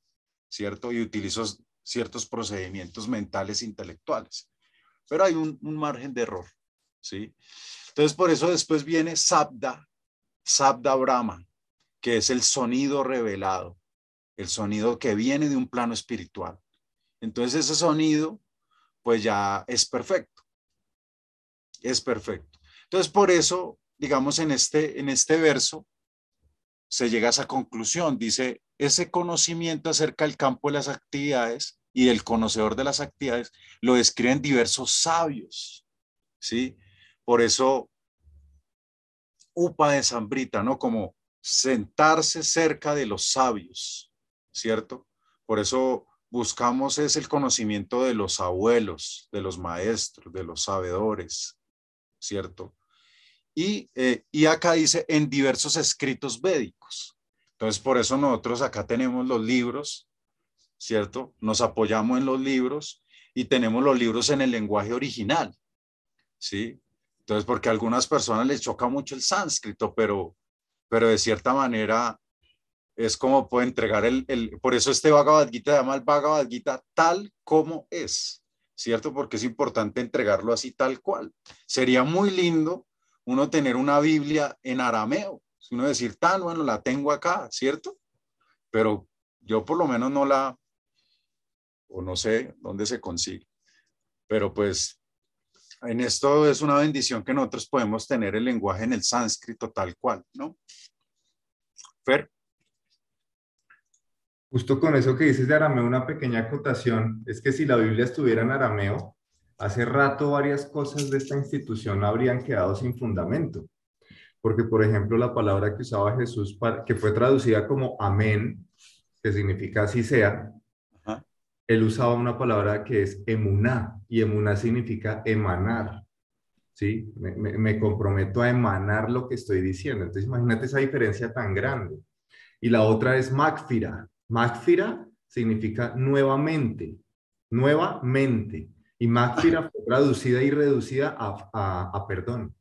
¿cierto? Y utilizo ciertos procedimientos mentales intelectuales. Pero hay un, un margen de error, ¿sí? Entonces, por eso después viene Sabda, Sabda Brahma, que es el sonido revelado, el sonido que viene de un plano espiritual. Entonces ese sonido, pues ya es perfecto, es perfecto. Entonces por eso, digamos, en este, en este verso se llega a esa conclusión, dice, ese conocimiento acerca del campo de las actividades y del conocedor de las actividades lo describen diversos sabios, ¿sí? Por eso, Upa de Zambrita, ¿no? Como sentarse cerca de los sabios, ¿cierto? Por eso buscamos es el conocimiento de los abuelos, de los maestros, de los sabedores, ¿cierto? Y, eh, y acá dice en diversos escritos védicos. Entonces, por eso nosotros acá tenemos los libros, ¿cierto? Nos apoyamos en los libros y tenemos los libros en el lenguaje original, ¿sí? Entonces, porque a algunas personas les choca mucho el sánscrito, pero pero de cierta manera es como puede entregar el, el, por eso este Bhagavad Gita se llama el Bhagavad Gita tal como es, ¿cierto? Porque es importante entregarlo así tal cual. Sería muy lindo uno tener una Biblia en arameo, uno decir, tan bueno, la tengo acá, ¿cierto? Pero yo por lo menos no la, o no sé dónde se consigue. Pero pues en esto es una bendición que nosotros podemos tener el lenguaje en el sánscrito tal cual, ¿no? Fer. Justo con eso que dices de arameo, una pequeña acotación, es que si la Biblia estuviera en arameo, hace rato varias cosas de esta institución habrían quedado sin fundamento. Porque, por ejemplo, la palabra que usaba Jesús, que fue traducida como amén, que significa así sea, él usaba una palabra que es emuná, y emuná significa emanar. ¿sí? Me, comprometo a emanar lo que estoy diciendo. Entonces, imagínate esa diferencia tan grande. Y la otra es magfira. Magfira significa nuevamente, nuevamente. Y magfira fue traducida y reducida a, perdón.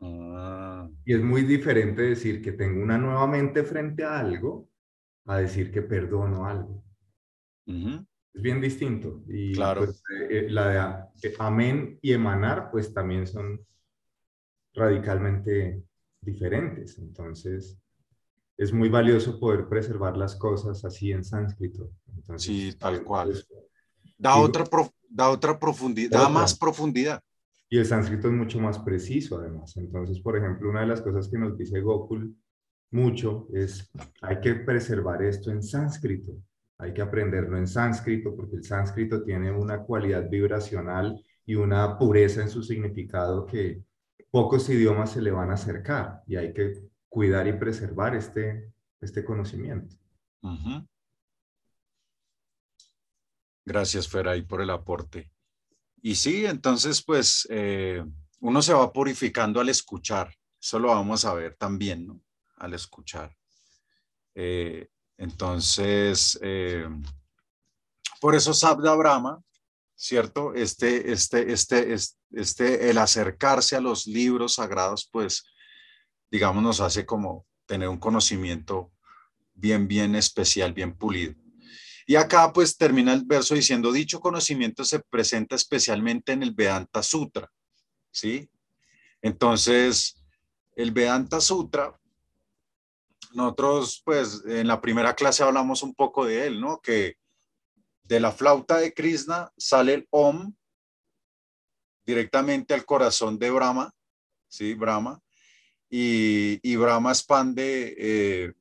Ah. Y es muy diferente decir que tengo una nuevamente frente a algo a decir que perdono algo es bien distinto. Y claro. Pues, eh, la de amén y emanar, pues también son radicalmente diferentes. Entonces, es muy valioso poder preservar las cosas así en sánscrito. sí, tal cual. da, otra da otra profundidad, da más profundidad. Y el sánscrito es mucho más preciso, además. Entonces, por ejemplo, una de las cosas que nos dice Gokul mucho es, hay que preservar esto en sánscrito hay que aprenderlo en sánscrito porque el sánscrito tiene una cualidad vibracional y una pureza en su significado que pocos idiomas se le van a acercar y hay que cuidar y preservar este, este conocimiento. Gracias, Feray, por el aporte. Y sí, entonces, pues, eh, uno se va purificando al escuchar. Eso lo vamos a ver también, ¿no? al escuchar. Eh, entonces, eh, por eso Sabda Brahma, ¿cierto? Este, este, este, este, el acercarse a los libros sagrados, pues, digamos, nos hace como tener un conocimiento bien, bien especial, bien pulido. Y acá pues termina el verso diciendo, dicho conocimiento se presenta especialmente en el Vedanta Sutra, ¿sí? Entonces, el Vedanta Sutra, nosotros pues en la primera clase hablamos un poco de él, ¿no? Que de la flauta de Krishna sale el Om directamente al corazón de Brahma, ¿sí? Brahma. Y, y Brahma expande eh,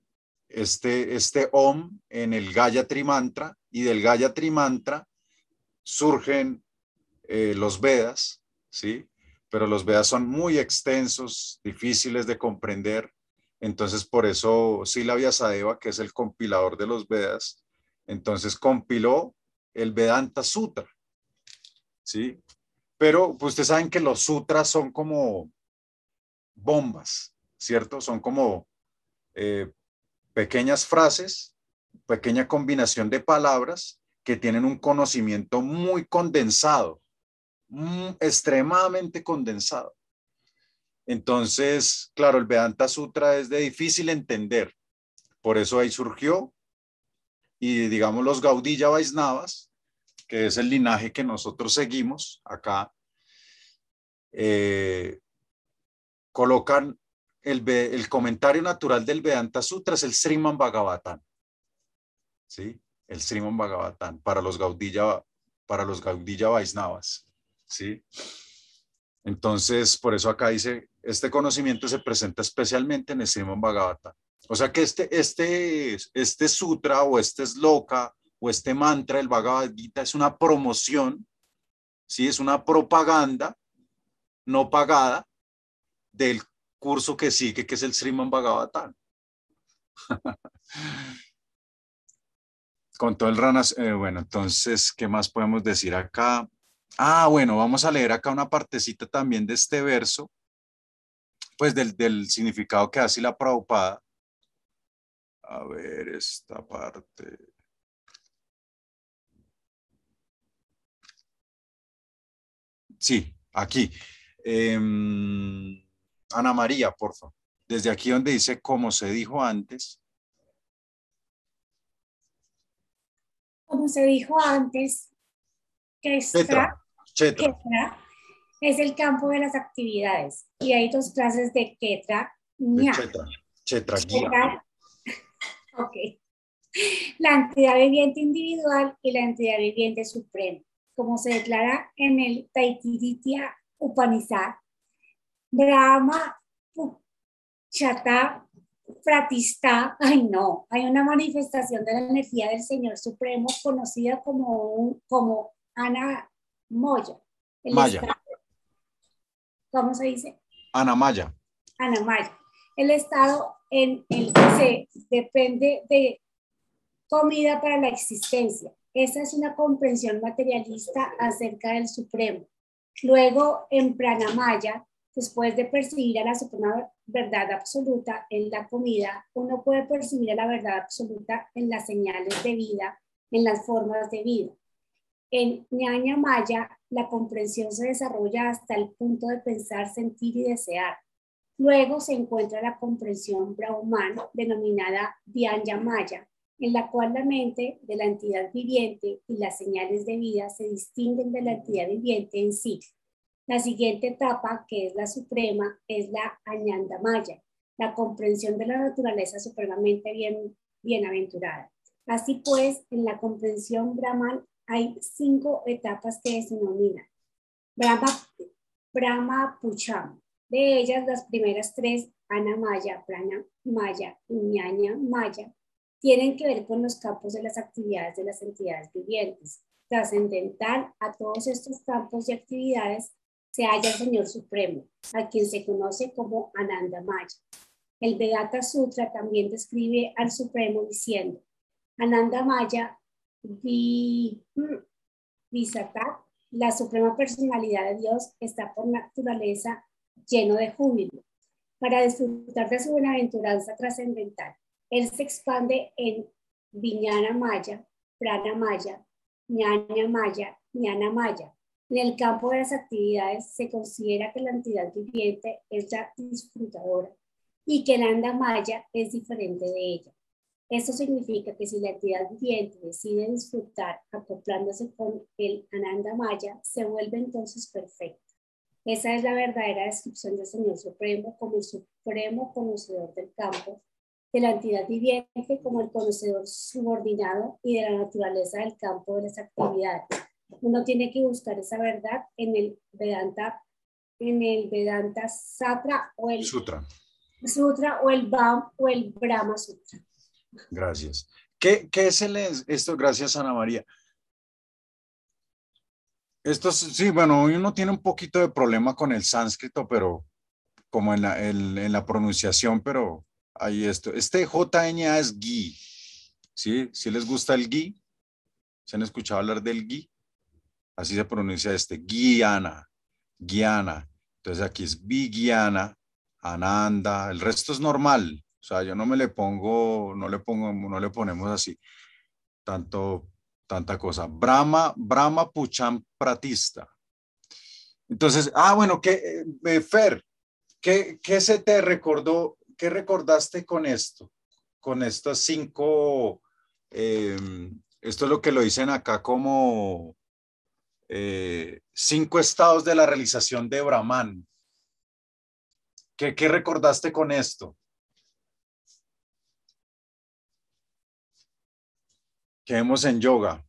este, este Om en el Gayatri Mantra y del Gayatri Mantra surgen eh, los Vedas, ¿sí? Pero los Vedas son muy extensos, difíciles de comprender. Entonces, por eso Sila Vyasadeva, que es el compilador de los Vedas, entonces compiló el Vedanta Sutra, ¿sí? Pero pues, ustedes saben que los sutras son como bombas, ¿cierto? Son como eh, pequeñas frases, pequeña combinación de palabras que tienen un conocimiento muy condensado, mm, extremadamente condensado. Entonces, claro, el Vedanta Sutra es de difícil entender. Por eso ahí surgió y digamos los Gaudilla Vaisnavas, que es el linaje que nosotros seguimos acá, eh, colocan el, comentario natural del Vedanta Sutra es el Sriman Bhagavatam. ¿Sí? El Sriman Bhagavatam para los Gaudilla, para los Gaudilla Vaisnavas. ¿Sí? Entonces, por eso acá dice, este conocimiento se presenta especialmente en el Sriman Bhagavatam. O sea que este, este, este sutra o este sloka o este mantra, el Bhagavad Gita, es una promoción, ¿sí? es una propaganda no pagada del curso que sigue, que es el Sriman Bhagavatam. Con todo el ranas, eh, bueno, entonces, ¿qué más podemos decir acá? Ah, bueno, vamos a leer acá una partecita también de este verso, pues del, del significado que hace la Prabhupada. A ver, esta parte. Sí, aquí. Eh, Ana María, por favor. Desde aquí donde dice, como se dijo antes. Como se dijo antes, que es el campo de las actividades. Y hay dos clases de Ketra. Chetra, ok. La entidad viviente individual y la entidad viviente suprema. Como se declara en el Taittiriya Upanishad, Brahma, Chata, Fratista, ay no, hay una manifestación de la energía del Señor Supremo conocida como, como Ana Moya. Maya. ¿Cómo se dice? Ana Maya. Ana Maya. El estado en el que se depende de comida para la existencia. Esa es una comprensión materialista acerca del Supremo. Luego, en Pranamaya, después de percibir a la suprema verdad absoluta en la comida, uno puede percibir a la verdad absoluta en las señales de vida, en las formas de vida. En ñaña maya, la comprensión se desarrolla hasta el punto de pensar, sentir y desear. Luego se encuentra la comprensión brahman, denominada Vyanya Maya, en la cual la mente de la entidad viviente y las señales de vida se distinguen de la entidad viviente en sí. La siguiente etapa, que es la suprema, es la añanda maya, la comprensión de la naturaleza supremamente bien, bienaventurada. Así pues, en la comprensión Brahman hay cinco etapas que se denominan Brahma, Brahma Pucham. De ellas, las primeras tres, Ana Maya, Prana Maya y Ñaña Maya, tienen que ver con los campos de las actividades de las entidades vivientes. Trascendental a todos estos campos y actividades se halla el Señor Supremo, a quien se conoce como Ananda Maya. El Vedanta Sutra también describe al Supremo diciendo, Ananda Maya Visata, la Suprema Personalidad de Dios, está por naturaleza lleno de júbilo. para disfrutar de su bienaventuranza trascendental. Él se expande en Viñana Maya, Prana Maya, Ñaña Maya, Ñana Maya. En el campo de las actividades se considera que la entidad viviente es la disfrutadora y que el anda maya es diferente de ella. Esto significa que si la entidad viviente decide disfrutar acoplándose con el Ananda Maya, se vuelve entonces perfecta. Esa es la verdadera descripción del Señor Supremo como el supremo conocedor del campo, de la entidad viviente como el conocedor subordinado y de la naturaleza del campo de las actividades. Uno tiene que buscar esa verdad en el Vedanta, en el Vedanta Satra o el Sutra. Sutra o el Bam o el Brahma Sutra. Gracias. ¿Qué, qué es el, esto? Gracias, Ana María. Esto sí, bueno, uno tiene un poquito de problema con el sánscrito, pero como en la, en la pronunciación, pero ahí esto. Este JNA es gui. ¿Sí? ¿Sí les gusta el gui? ¿Se han escuchado hablar del gui? Así se pronuncia este. Guiana. Guiana. Entonces aquí es Vigiana, Ananda. El resto es normal. O sea, yo no me le pongo, no le pongo, no le ponemos así tanto, tanta cosa. Brahma, Brahma Pucham Pratista. Entonces, ah, bueno, que eh, Fer, ¿qué, ¿qué, se te recordó, qué recordaste con esto? Con estos cinco, em, esto es lo que lo dicen acá como eh, cinco estados de la realización de Brahman. ¿Qué, ¿Qué recordaste con esto? que vemos en yoga?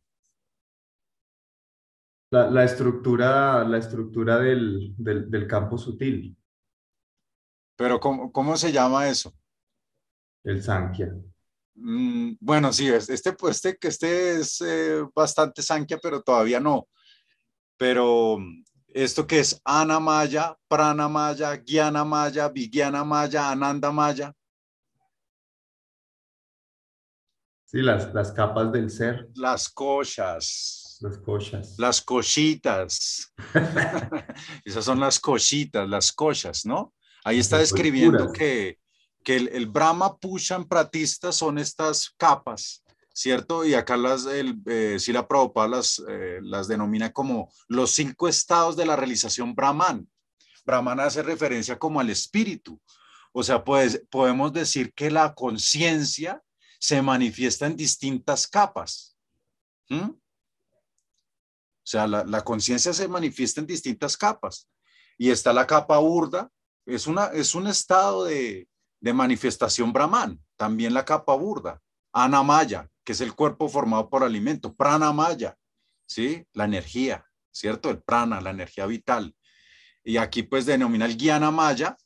La, la estructura, la estructura del, del, del campo sutil. Pero ¿cómo, ¿cómo, se llama eso? El Sankhya. Mm, bueno, sí, este, pues, este, este es eh, bastante Sankhya, pero todavía no. Pero esto que es Anamaya, Pranamaya, Gyanamaya, Vigyana Anandamaya, Sí, las, las capas del ser. Las cochas. Las cochas. Las cochitas. Esas son las cochitas, las cochas, ¿no? Ahí está describiendo que, que el, el, Brahma Pushan Pratista son estas capas, ¿cierto? Y acá las, el, eh, la Prabhupada las, eh, las denomina como los cinco estados de la realización Brahman. Brahman hace referencia como al espíritu. O sea, pues, podemos decir que la conciencia se manifiesta en distintas capas. O sea, la, conciencia se manifiesta en distintas capas. Y está la capa burda, es, una, es un estado de, de manifestación brahman. También la capa burda. Anamaya, que es el cuerpo formado por alimento. Pranamaya, ¿sí? La energía, ¿cierto? El prana, la energía vital. Y aquí pues denomina el Gyanamaya,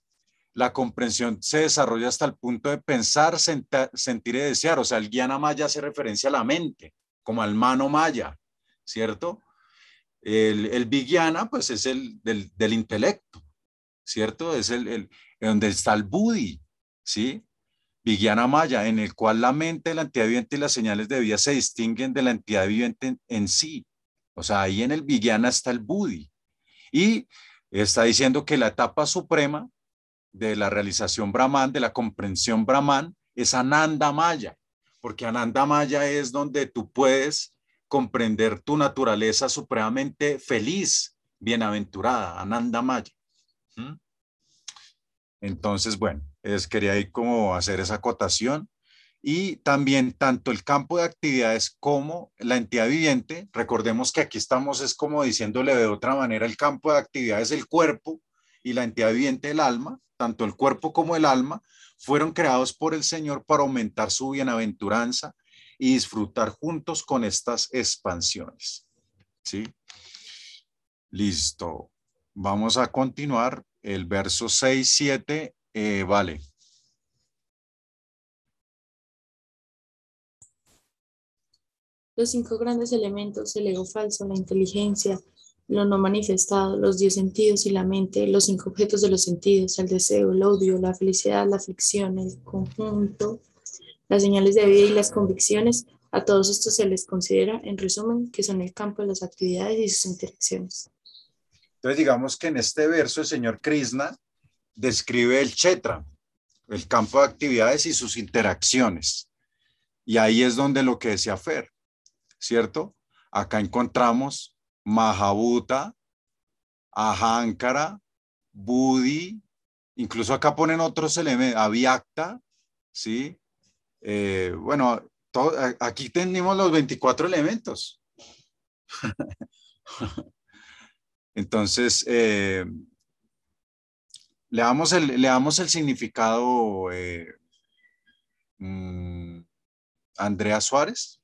la comprensión se desarrolla hasta el punto de pensar, sentir y desear. O sea, el guiana maya hace referencia a la mente, como al mano maya, ¿cierto? El, el vigyana, pues es el del, intelecto, ¿cierto? Es el, el, donde está el buddhi, ¿sí? Vigyana maya, en el cual la mente, la entidad viviente y las señales de vida se distinguen de la entidad viviente en, sí. O sea, ahí en el vigyana está el buddhi. Y está diciendo que la etapa suprema de la realización Brahman, de la comprensión Brahman, es Ananda Maya, porque Ananda Maya es donde tú puedes comprender tu naturaleza supremamente feliz, bienaventurada, Ananda Maya. ¿Mm? Entonces, bueno, es, quería ir como hacer esa acotación. Y también tanto el campo de actividades como la entidad viviente, recordemos que aquí estamos, es como diciéndole de otra manera, el campo de actividades, el cuerpo y la entidad viviente, el alma, tanto el cuerpo como el alma, fueron creados por el Señor para aumentar su bienaventuranza y disfrutar juntos con estas expansiones. ¿Sí? Listo. Vamos a continuar. El verso 6, 7, eh, vale. Los cinco grandes elementos, el ego falso, la inteligencia, lo no manifestado, los diez sentidos y la mente, los cinco objetos de los sentidos, el deseo, el odio, la felicidad, la aflicción, el conjunto, las señales de vida y las convicciones, a todos estos se les considera, en resumen, que son el campo de las actividades y sus interacciones. Entonces, digamos que en este verso el señor Krishna describe el Chetra, el campo de actividades y sus interacciones. Y ahí es donde lo que decía Fer, ¿cierto? Acá encontramos Mahabuta, Ahankara, Budi, incluso acá ponen otros elementos, Avyakta, ¿sí? Eh, bueno, aquí tenemos los 24 elementos. Entonces, eh, le, damos el, le damos el significado, eh, mm, Andrea Suárez.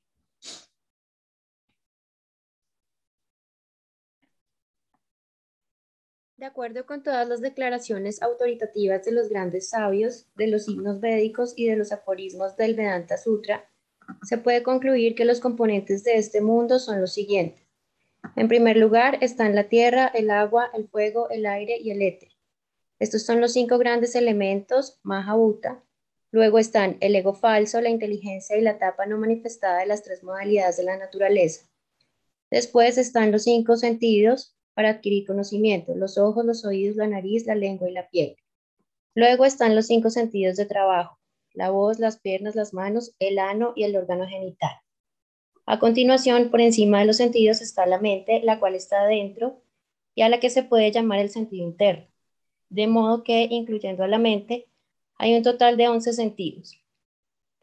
De acuerdo con todas las declaraciones autoritativas de los grandes sabios, de los signos védicos y de los aforismos del Vedanta Sutra, se puede concluir que los componentes de este mundo son los siguientes. En primer lugar están la tierra, el agua, el fuego, el aire y el éter. Estos son los cinco grandes elementos, Mahabhuta. Luego están el ego falso, la inteligencia y la etapa no manifestada de las tres modalidades de la naturaleza. Después están los cinco sentidos para adquirir conocimiento, los ojos, los oídos, la nariz, la lengua y la piel. Luego están los cinco sentidos de trabajo, la voz, las piernas, las manos, el ano y el órgano genital. A continuación, por encima de los sentidos está la mente, la cual está dentro y a la que se puede llamar el sentido interno. De modo que, incluyendo a la mente, hay un total de 11 sentidos.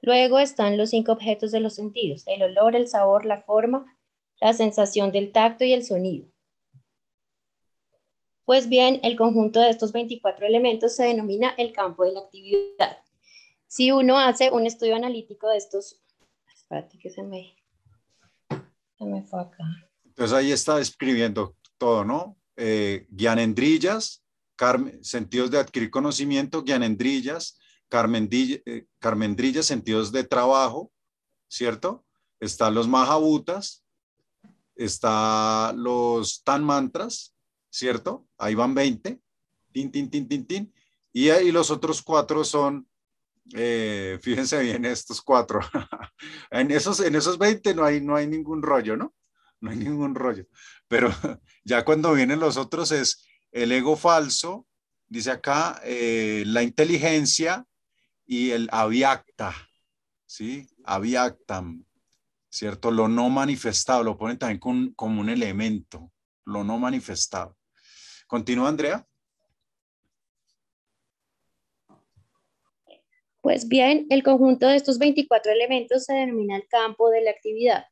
Luego están los cinco objetos de los sentidos, el olor, el sabor, la forma, la sensación del tacto y el sonido. Pues bien, el conjunto de estos 24 elementos se denomina el campo de la actividad. Si uno hace un estudio analítico de estos, espérate que se me, Entonces ahí está describiendo todo, ¿no? Eh, guianendrillas, sentidos de adquirir conocimiento, guianendrillas, eh, carmendrillas, sentidos de trabajo, ¿cierto? Están los mahabutas, está los tan mantras, ¿cierto? Ahí van 20, tin, tin, tin, tin, tin. Y ahí los otros cuatro son eh, fíjense bien estos cuatro. en, esos, en esos 20 no hay, no hay ningún rollo, ¿no? No hay ningún rollo. Pero ya cuando vienen los otros es el ego falso, dice acá, eh, la inteligencia y el aviacta, ¿sí? Aviactam, ¿cierto? Lo no manifestado, lo ponen también como un elemento, lo no manifestado. Continúa, Andrea. Pues bien, el conjunto de estos 24 elementos se denomina el campo de la actividad.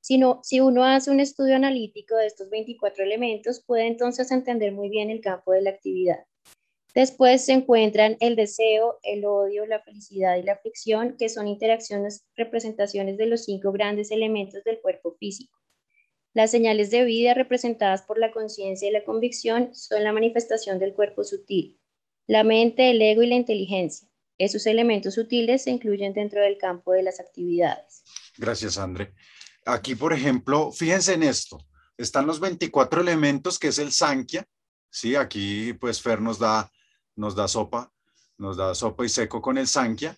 Si, si uno hace un estudio analítico de estos 24 elementos, puede entonces entender muy bien el campo de la actividad. Después se encuentran el deseo, el odio, la felicidad y la aflicción, que son interacciones, representaciones de los cinco grandes elementos del cuerpo físico. Las señales de vida representadas por la conciencia y la convicción son la manifestación del cuerpo sutil, la mente, el ego y la inteligencia. Esos elementos sutiles se incluyen dentro del campo de las actividades. Gracias, André. Aquí, por ejemplo, fíjense en esto. Están los 24 elementos, que es el Sankhya. Sí, aquí pues Fer nos da, nos da sopa, nos da sopa y seco con el Sankhya.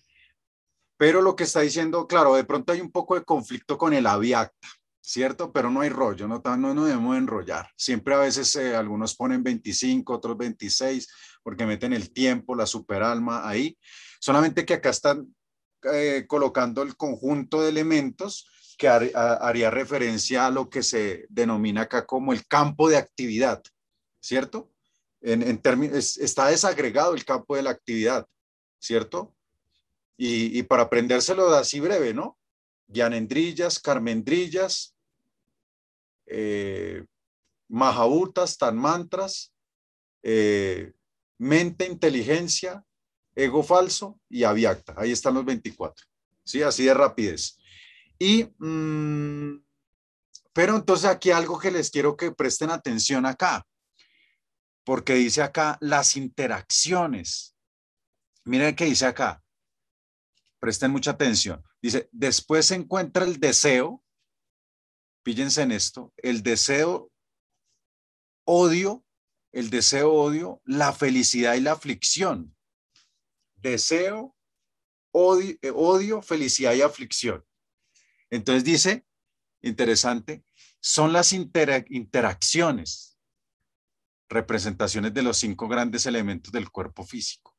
Pero lo que está diciendo, claro, de pronto hay un poco de conflicto con el Avyakta, ¿cierto? Pero no hay rollo, no, no nos debemos enrollar. Siempre a veces eh, algunos ponen 25, otros 26, porque meten el tiempo, la superalma ahí. Solamente que acá están eh, colocando el conjunto de elementos que haría referencia a lo que se denomina acá como el campo de actividad, ¿cierto? En, términos, está desagregado el campo de la actividad, ¿cierto? Y, para aprendérselo así breve, ¿no? Yanendrillas, Carmendrillas, eh, Mahabutas, Tanmantras, eh, mente, inteligencia, ego falso y aviacta. Ahí están los 24. ¿Sí? Así de rapidez. Y, mm, pero entonces aquí algo que les quiero que presten atención acá, porque dice acá las interacciones. Miren qué dice acá. Presten mucha atención. Dice, después se encuentra el deseo, píllense en esto, el deseo, odio, el deseo, odio, la felicidad y la aflicción deseo, eh, odio, felicidad y aflicción. Entonces dice, interesante, son las interacciones representaciones de los cinco grandes elementos del cuerpo físico.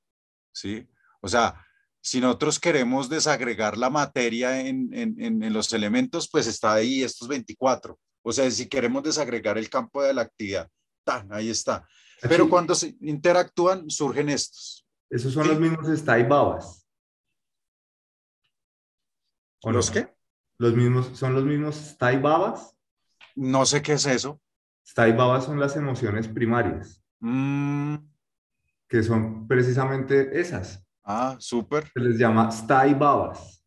¿sí? O sea, si nosotros queremos desagregar la materia en, en, los elementos, pues está ahí estos 24. O sea, si queremos desagregar el campo de la actividad, ¡tan! ahí está. Pero cuando se interactúan, surgen estos. Esos son los mismos babas. ¿Los qué? Los mismos, ¿Son los mismos babas? No sé qué es eso. babas son las emociones primarias. Mm. Que son precisamente esas. Ah, súper. Se les llama babas.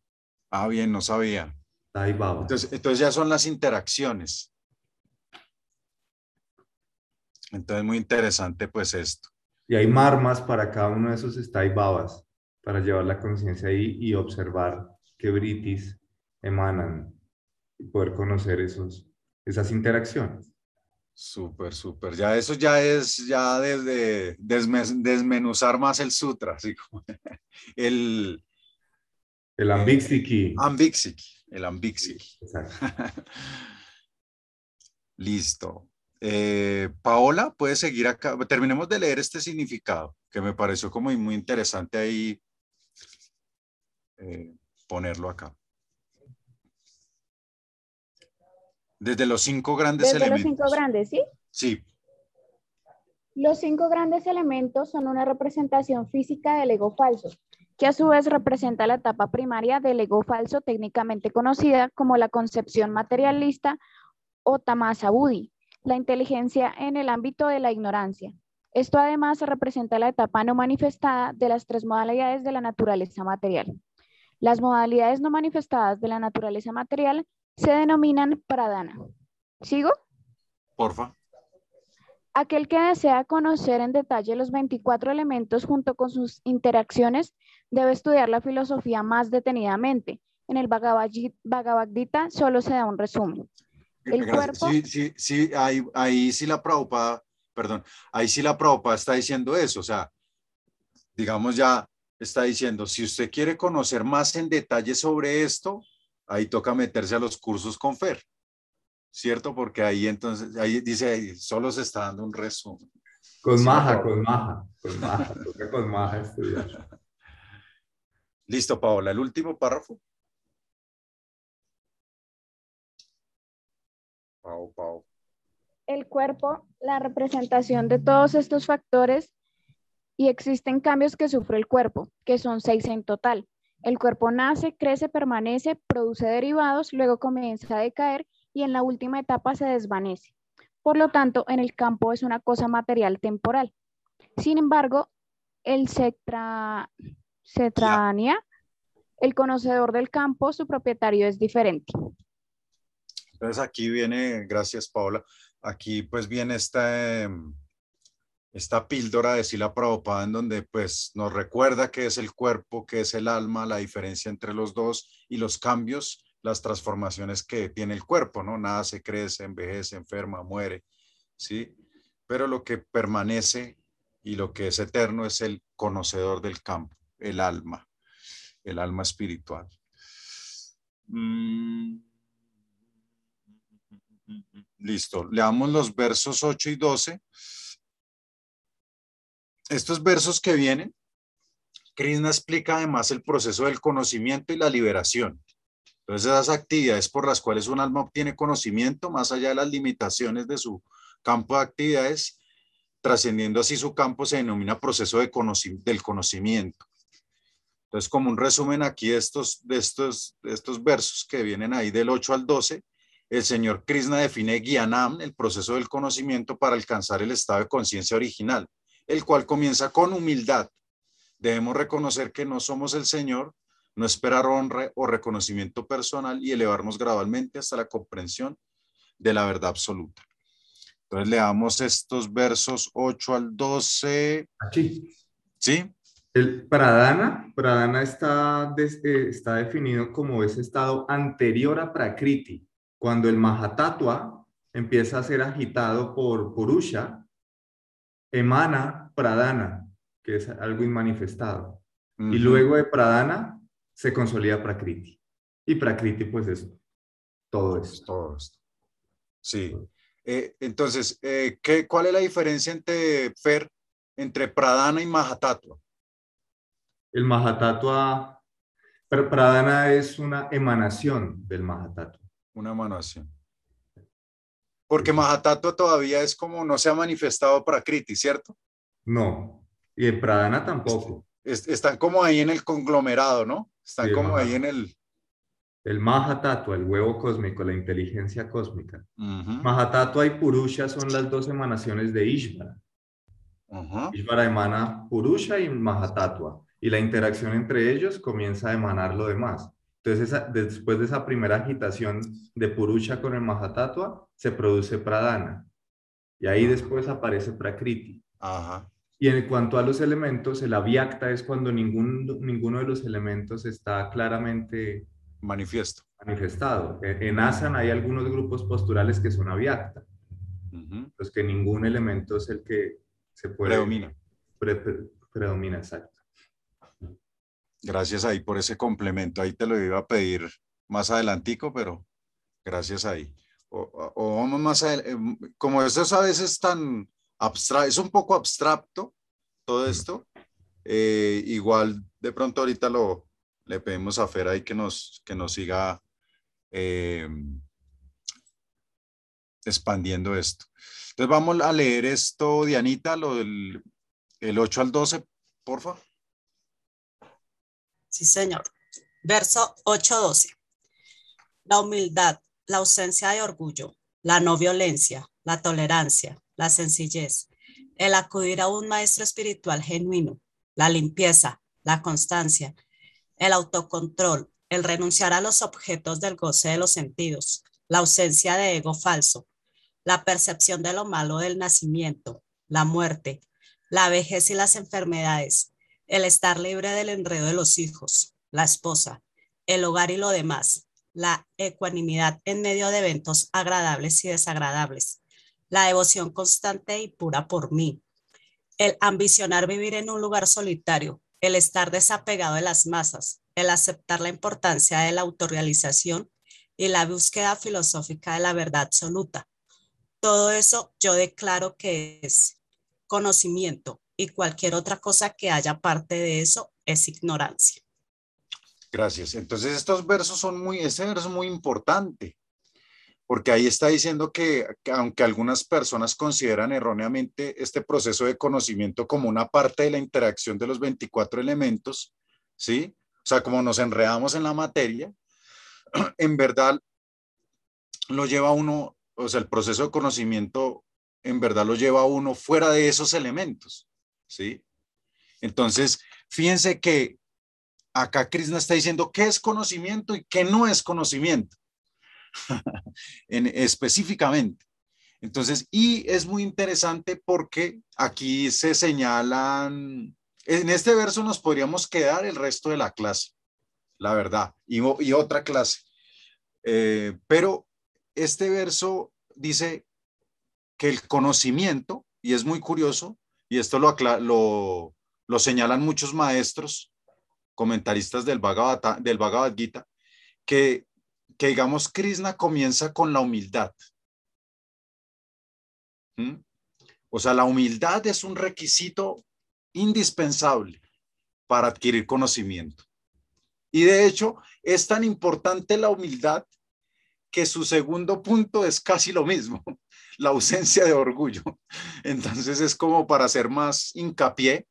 Ah, bien, no sabía. babas. Entonces, entonces ya son las interacciones. Entonces, muy interesante pues esto. Y hay marmas para cada uno de esos babas para llevar la conciencia ahí y observar qué britis emanan y poder conocer esos, esas interacciones. Súper, súper. Ya eso ya es ya desde desmenuzar más el sutra, así como el... El Ambixiki. Ambixiki, el Ambixiki. Listo. Eh, Paola, puede seguir acá. Terminemos de leer este significado, que me pareció como muy interesante ahí eh, ponerlo acá. Desde los cinco grandes Desde elementos. los cinco grandes, ¿sí? Sí. Los cinco grandes elementos son una representación física del ego falso, que a su vez representa la etapa primaria del ego falso técnicamente conocida como la concepción materialista o tamasa buddhi, la inteligencia en el ámbito de la ignorancia. Esto además representa la etapa no manifestada de las tres modalidades de la naturaleza material. Las modalidades no manifestadas de la naturaleza material se denominan pradana. ¿Sigo? Porfa. Aquel que desea conocer en detalle los 24 elementos junto con sus interacciones debe estudiar la filosofía más detenidamente. En el Bhagavad Gita solo se da un resumen. El cuerpo... Sí, sí, sí, ahí, ahí sí la Prabhupada, perdón, ahí sí la Prabhupada está diciendo eso, o sea, digamos ya está diciendo, si usted quiere conocer más en detalle sobre esto, ahí toca meterse a los cursos con Fer, ¿cierto? Porque ahí entonces, ahí dice, solo se está dando un resumen. Con maja, con maja, con maja, toca con maja estudiar. Listo, Paola, el último párrafo. El cuerpo, la representación de todos estos factores y existen cambios que sufre el cuerpo, que son seis en total. El cuerpo nace, crece, permanece, produce derivados, luego comienza a decaer y en la última etapa se desvanece. Por lo tanto, en el campo es una cosa material temporal. Sin embargo, el cetra, el conocedor del campo, su propietario es diferente. Entonces aquí viene, gracias Paola, aquí pues viene esta, em, esta píldora de Sila Prabhupada en donde pues nos recuerda qué es el cuerpo, qué es el alma, la diferencia entre los dos y los cambios, las transformaciones que tiene el cuerpo, ¿no? Nace, crece, envejece, enferma, muere, ¿sí? Pero lo que permanece y lo que es eterno es el conocedor del campo, el alma, el alma espiritual. Mm. Listo, leamos los versos 8 y 12 estos versos que vienen, Krishna explica además el proceso del conocimiento y la liberación. Entonces, esas actividades por las cuales un alma obtiene conocimiento, más allá de las limitaciones de su campo de actividades, trascendiendo así su campo, se denomina proceso de del conocimiento. Entonces, como un resumen aquí estos, estos, de estos versos que vienen ahí del 8 al 12, el señor Krishna define Gyanam, el proceso del conocimiento para alcanzar el estado de conciencia original el cual comienza con humildad. Debemos reconocer que no somos el Señor, no esperar honra o reconocimiento personal y elevarnos gradualmente hasta la comprensión de la verdad absoluta. Entonces leamos estos versos 8 al 12. Aquí. ¿Sí? El pradana, pradana está, eh, está definido como ese estado anterior a prakriti, cuando el mahatatua empieza a ser agitado por purusha, emana pradana, que es algo inmanifestado. Y luego de pradana se consolida prakriti. Y prakriti pues es todo esto. Todo esto. Sí. Eh, entonces, eh, ¿qué, ¿cuál es la diferencia entre Fer, entre Pradana y Mahatatua? El Mahatatua, pero Pradana es una emanación del Mahatatua. Una emanación. Porque Mahatatua todavía es como no se ha manifestado para Kriti, ¿cierto? No, y en Pradana tampoco. están como ahí en el conglomerado, ¿no? Están como ahí en el... El Mahatatua, el huevo cósmico, la inteligencia cósmica. Mahatatua y Purusha son las dos emanaciones de Ishvara. Ishvara emana Purusha y Mahatatua. Y la interacción entre ellos comienza a emanar lo demás. Entonces, después de esa primera agitación de Purusha con el Mahatatua, se produce Pradana. Y ahí después aparece Prakriti. Ajá. Y en cuanto a los elementos, el avyakta es cuando ningún, ninguno de los elementos está claramente manifiesto. manifestado. En, Asana hay algunos grupos posturales que son avyakta, los que ningún elemento es el que se puede... Predomina. predomina, exacto. Gracias ahí por ese complemento. Ahí te lo iba a pedir más adelantico, pero gracias ahí. O, vamos más em, Como eso es a veces tan abstracto, es un poco abstracto todo esto. Eh, igual de pronto ahorita lo le pedimos a Fer ahí que nos, que nos siga eh, expandiendo esto. Entonces vamos a leer esto, Dianita, lo del el 8 al 12, porfa. Sí, señor. Verso 8-12. La humildad, la ausencia de orgullo, la no violencia, la tolerancia, la sencillez, el acudir a un maestro espiritual genuino, la limpieza, la constancia, el autocontrol, el renunciar a los objetos del goce de los sentidos, la ausencia de ego falso, la percepción de lo malo del nacimiento, la muerte, la vejez y las enfermedades, el estar libre del enredo de los hijos, la esposa, el hogar y lo demás, la ecuanimidad en medio de eventos agradables y desagradables, la devoción constante y pura por mí, el ambicionar vivir en un lugar solitario, el estar desapegado de las masas, el aceptar la importancia de la autorrealización y la búsqueda filosófica de la verdad absoluta. Todo eso yo declaro que es conocimiento y cualquier otra cosa que haya parte de eso es ignorancia. Gracias. Entonces estos versos son muy, ese verso muy importante porque ahí está diciendo que, aunque algunas personas consideran erróneamente este proceso de conocimiento como una parte de la interacción de los 24 elementos, ¿sí? O sea, como nos enredamos en la materia, en verdad lo lleva uno, o sea, el proceso de conocimiento en verdad lo lleva uno fuera de esos elementos, ¿sí? Entonces, fíjense que acá Krishna está diciendo qué es conocimiento y qué no es conocimiento. en, específicamente. Entonces, y es muy interesante porque aquí se señalan, en este verso nos podríamos quedar el resto de la clase, la verdad, y, otra clase. Eh, pero este verso dice que el conocimiento, y es muy curioso, y esto lo, lo, señalan muchos maestros, comentaristas del Bhagavad, del Gita, que que digamos Krishna comienza con la humildad. ¿Mm? O sea, la humildad es un requisito indispensable para adquirir conocimiento. Y de hecho, es tan importante la humildad que su segundo punto es casi lo mismo, la ausencia de orgullo. Entonces es como para hacer más hincapié,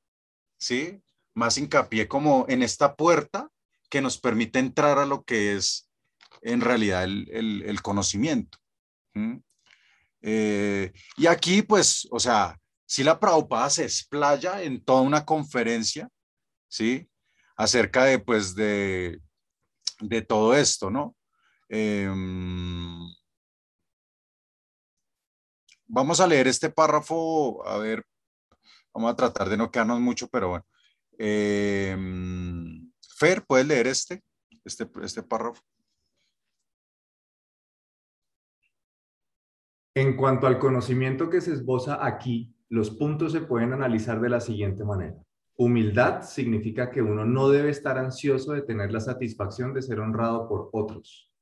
¿sí? Más hincapié como en esta puerta que nos permite entrar a lo que es en realidad el, conocimiento. Eh, y aquí, pues, o sea, si la Prabhupada se explaya en toda una conferencia, ¿sí? Acerca de, pues, de, de todo esto, ¿no? Em, vamos a leer este párrafo, a ver, vamos a tratar de no quedarnos mucho, pero bueno. Em, Fer, ¿puedes leer este, este, este párrafo? En cuanto al conocimiento que se esboza aquí, los puntos se pueden analizar de la siguiente manera. Humildad significa que uno no debe estar ansioso de tener la satisfacción de ser honrado por otros.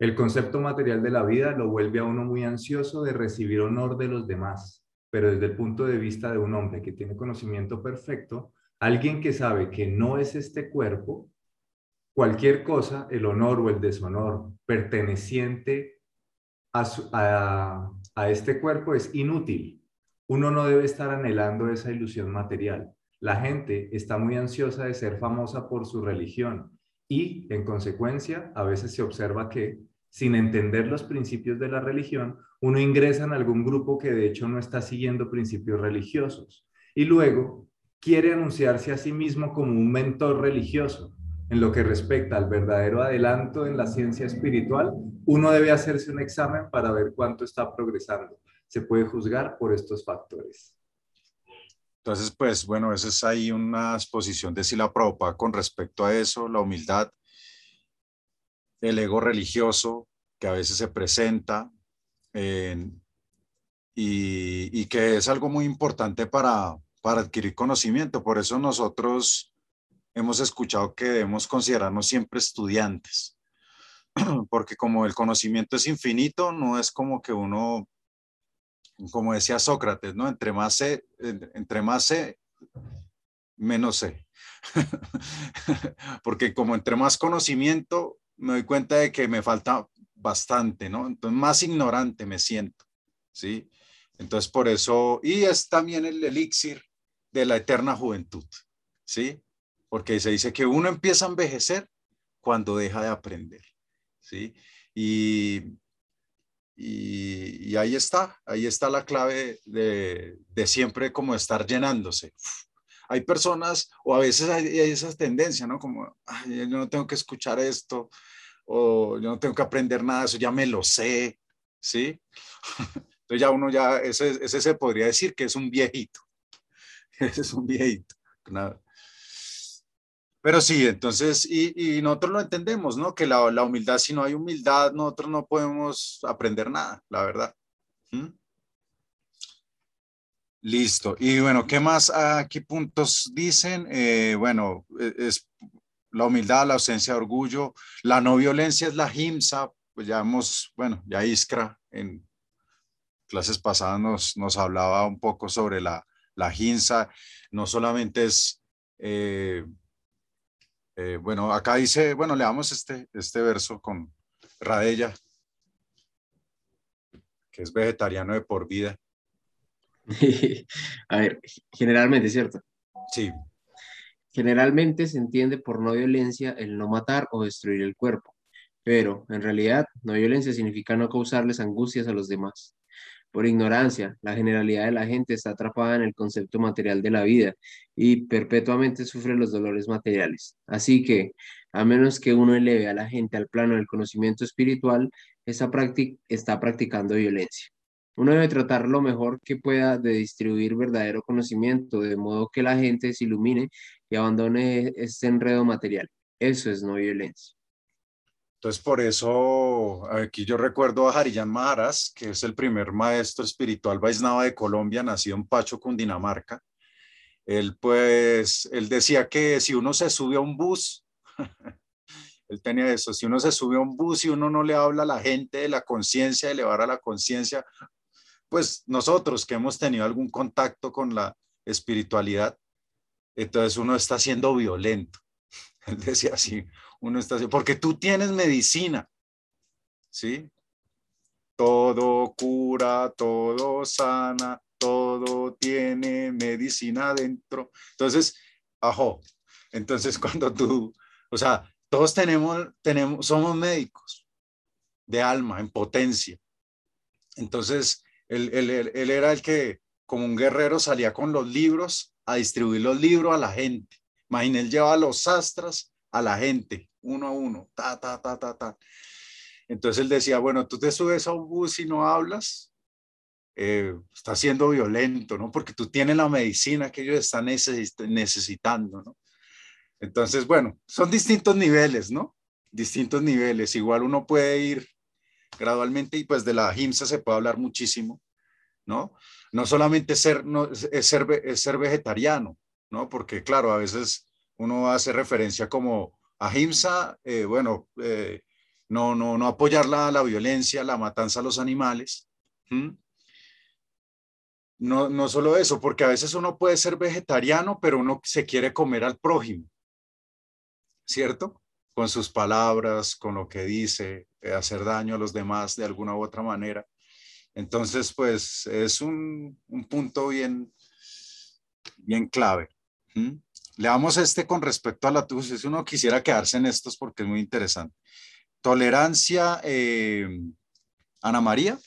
El concepto material de la vida lo vuelve a uno muy ansioso de recibir honor de los demás, pero desde el punto de vista de un hombre que tiene conocimiento perfecto, alguien que sabe que no es este cuerpo, cualquier cosa, el honor o el deshonor perteneciente a, a este cuerpo es inútil. Uno no debe estar anhelando esa ilusión material. La gente está muy ansiosa de ser famosa por su religión y, en consecuencia, a veces se observa que sin entender los principios de la religión, uno ingresa en algún grupo que de hecho no está siguiendo principios religiosos y luego quiere anunciarse a sí mismo como un mentor religioso. En lo que respecta al verdadero adelanto en la ciencia espiritual, uno debe hacerse un examen para ver cuánto está progresando. Se puede juzgar por estos factores. Entonces, pues bueno, esa es ahí una exposición de Sila Prabhupada con respecto a eso, la humildad el ego religioso que a veces se presenta y, que es algo muy importante para, para adquirir conocimiento. Por eso nosotros hemos escuchado que debemos considerarnos siempre estudiantes, porque como el conocimiento es infinito, no es como que uno, como decía Sócrates, ¿no? Entre más sé, entre más sé, menos sé. porque como entre más conocimiento, me doy cuenta de que me falta bastante, ¿no? Entonces, más ignorante me siento, ¿sí? Entonces, por eso, y es también el elixir de la eterna juventud, ¿sí? Porque se dice que uno empieza a envejecer cuando deja de aprender, ¿sí? Y, y, ahí está, ahí está la clave de, de siempre como estar llenándose. Hay personas, o a veces hay, hay esa tendencia, ¿no? Como, yo no tengo que escuchar esto, o yo no tengo que aprender nada, eso ya me lo sé, ¿sí? Entonces ya uno ya, ese, ese se podría decir que es un viejito, ese es un viejito. Pero sí, entonces, y, y, nosotros lo entendemos, ¿no? Que la, la, humildad, si no hay humildad, nosotros no podemos aprender nada, la verdad. ¿Mm? Listo. Y bueno, ¿qué más aquí puntos dicen? Eh, bueno, e, es la humildad, la ausencia de orgullo, la no violencia es la himsa, pues ya hemos, bueno, ya Iskra en clases pasadas nos, nos hablaba un poco sobre la, la no solamente es, eh, eh, bueno, acá dice, bueno, leamos este, este verso con Radella, que es vegetariano de por vida. A ver, generalmente, ¿cierto? Sí. Generalmente se entiende por no violencia el no matar o destruir el cuerpo, pero en realidad no violencia significa no causarles angustias a los demás. Por ignorancia, la generalidad de la gente está atrapada en el concepto material de la vida y perpetuamente sufre los dolores materiales. Así que, a menos que uno eleve a la gente al plano del conocimiento espiritual, esa está practicando violencia. Uno debe tratar lo mejor que pueda de distribuir verdadero conocimiento, de modo que la gente se ilumine y abandone este enredo material. Eso es no violencia. Entonces, por eso aquí yo recuerdo a Harijan Maharas, que es el primer maestro espiritual Vaisnava de Colombia, nacido en Pacho, Cundinamarca. Él, pues, él decía que si uno se sube a un bus, él tenía eso, si uno se sube a un bus y uno no le habla a la gente de la conciencia, elevar a la conciencia, pues nosotros que hemos tenido algún contacto con la espiritualidad, entonces uno está siendo violento. Él decía así, uno está porque tú tienes medicina, ¿sí? Todo cura, todo sana, todo tiene medicina dentro. Entonces, ajo, entonces cuando tú, o sea, todos tenemos, tenemos, somos médicos de alma, en potencia. Entonces, él, era el que, como un guerrero, salía con los libros a distribuir los libros a la gente. Imagínate, él llevaba los astras a la gente, uno a uno, ta, ta, ta, ta, ta. Entonces él decía, bueno, tú te subes a un bus y no hablas, eh, está siendo violento, ¿no? Porque tú tienes la medicina que ellos están necesitando, ¿no? Entonces, bueno, son distintos niveles, ¿no? Distintos niveles. Igual uno puede ir gradualmente y pues de la ahimsa se puede hablar muchísimo, ¿no? No solamente ser, no, es ser, vegetariano, ¿no? Porque claro, a veces uno hace referencia como ahimsa, eh, bueno, eh, no, no, no apoyar la, la violencia, la matanza a los animales. No, no solo eso, porque a veces uno puede ser vegetariano, pero uno se quiere comer al prójimo, ¿cierto? Con sus palabras, con lo que dice, hacer daño a los demás de alguna u otra manera. Entonces, pues es un, un punto bien, bien clave. Le damos este con respecto a la TUS. Si uno quisiera quedarse en estos porque es muy interesante. Tolerancia, eh, Ana María.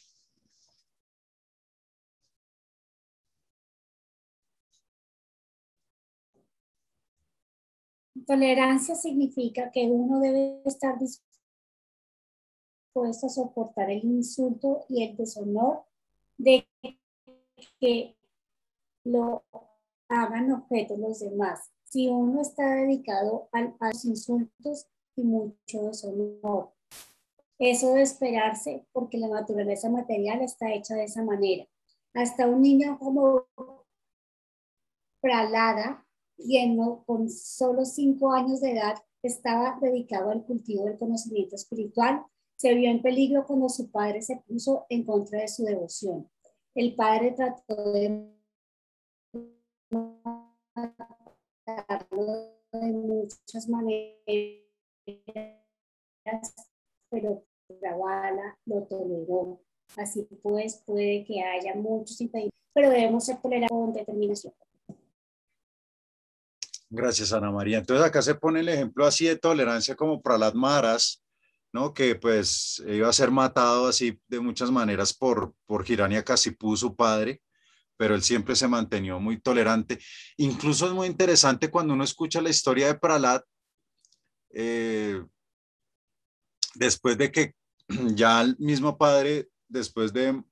Tolerancia significa que uno debe estar dispuesto a soportar el insulto y el deshonor de que lo hagan objeto los demás. Si uno está dedicado a, los insultos y mucho deshonor, eso debe esperarse porque la naturaleza material está hecha de esa manera. Hasta un niño como Pralada, quien con solo cinco años de edad estaba dedicado al cultivo del conocimiento espiritual, se vio en peligro cuando su padre se puso en contra de su devoción. El padre trató de de muchas maneras, pero bala lo toleró. Así pues, puede que haya muchos impedimentos, pero debemos ser tolerantes con determinación. Gracias, Ana María. Entonces acá se pone el ejemplo así de tolerancia como para las maras, ¿no? Que pues iba a ser matado así de muchas maneras por, por Girania Casipú, su padre, pero él siempre se mantenió muy tolerante. Incluso es muy interesante cuando uno escucha la historia de Pralat, eh, después de que ya el mismo padre, después de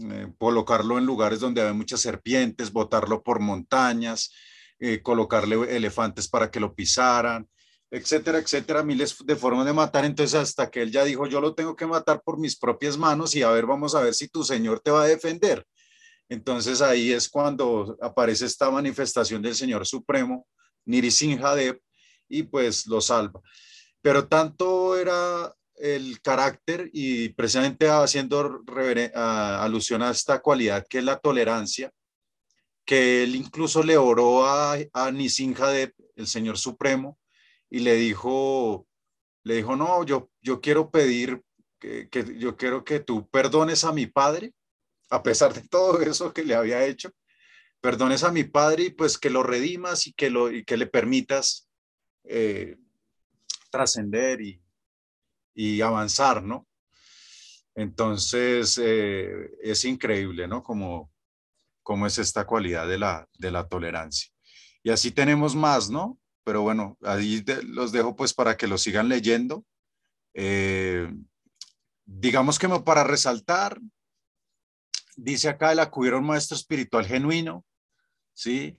eh, colocarlo en lugares donde había muchas serpientes, botarlo por montañas, eh, colocarle elefantes para que lo pisaran, etcétera, etcétera, miles de formas de matar. Entonces, hasta que él ya dijo, yo lo tengo que matar por mis propias manos y a ver, vamos a ver si tu Señor te va a defender. Entonces ahí es cuando aparece esta manifestación del Señor Supremo, Nirisinhadev, y pues lo salva. Pero tanto era el carácter y precisamente haciendo alusión a esta cualidad que es la tolerancia, que él incluso le oró a, a el Señor Supremo, y le dijo, le dijo, no, yo, yo quiero pedir que, que yo quiero que tú perdones a mi padre a pesar de todo eso que le había hecho, perdones a mi padre y pues que lo redimas y que, lo, y que le permitas eh, trascender y, y, avanzar, ¿no? Entonces, eh, es increíble, ¿no? Como, como es esta cualidad de la, de la tolerancia. Y así tenemos más, ¿no? Pero bueno, ahí los dejo pues para que lo sigan leyendo. Eh, digamos que para resaltar, dice acá el acudir a un maestro espiritual genuino, ¿sí?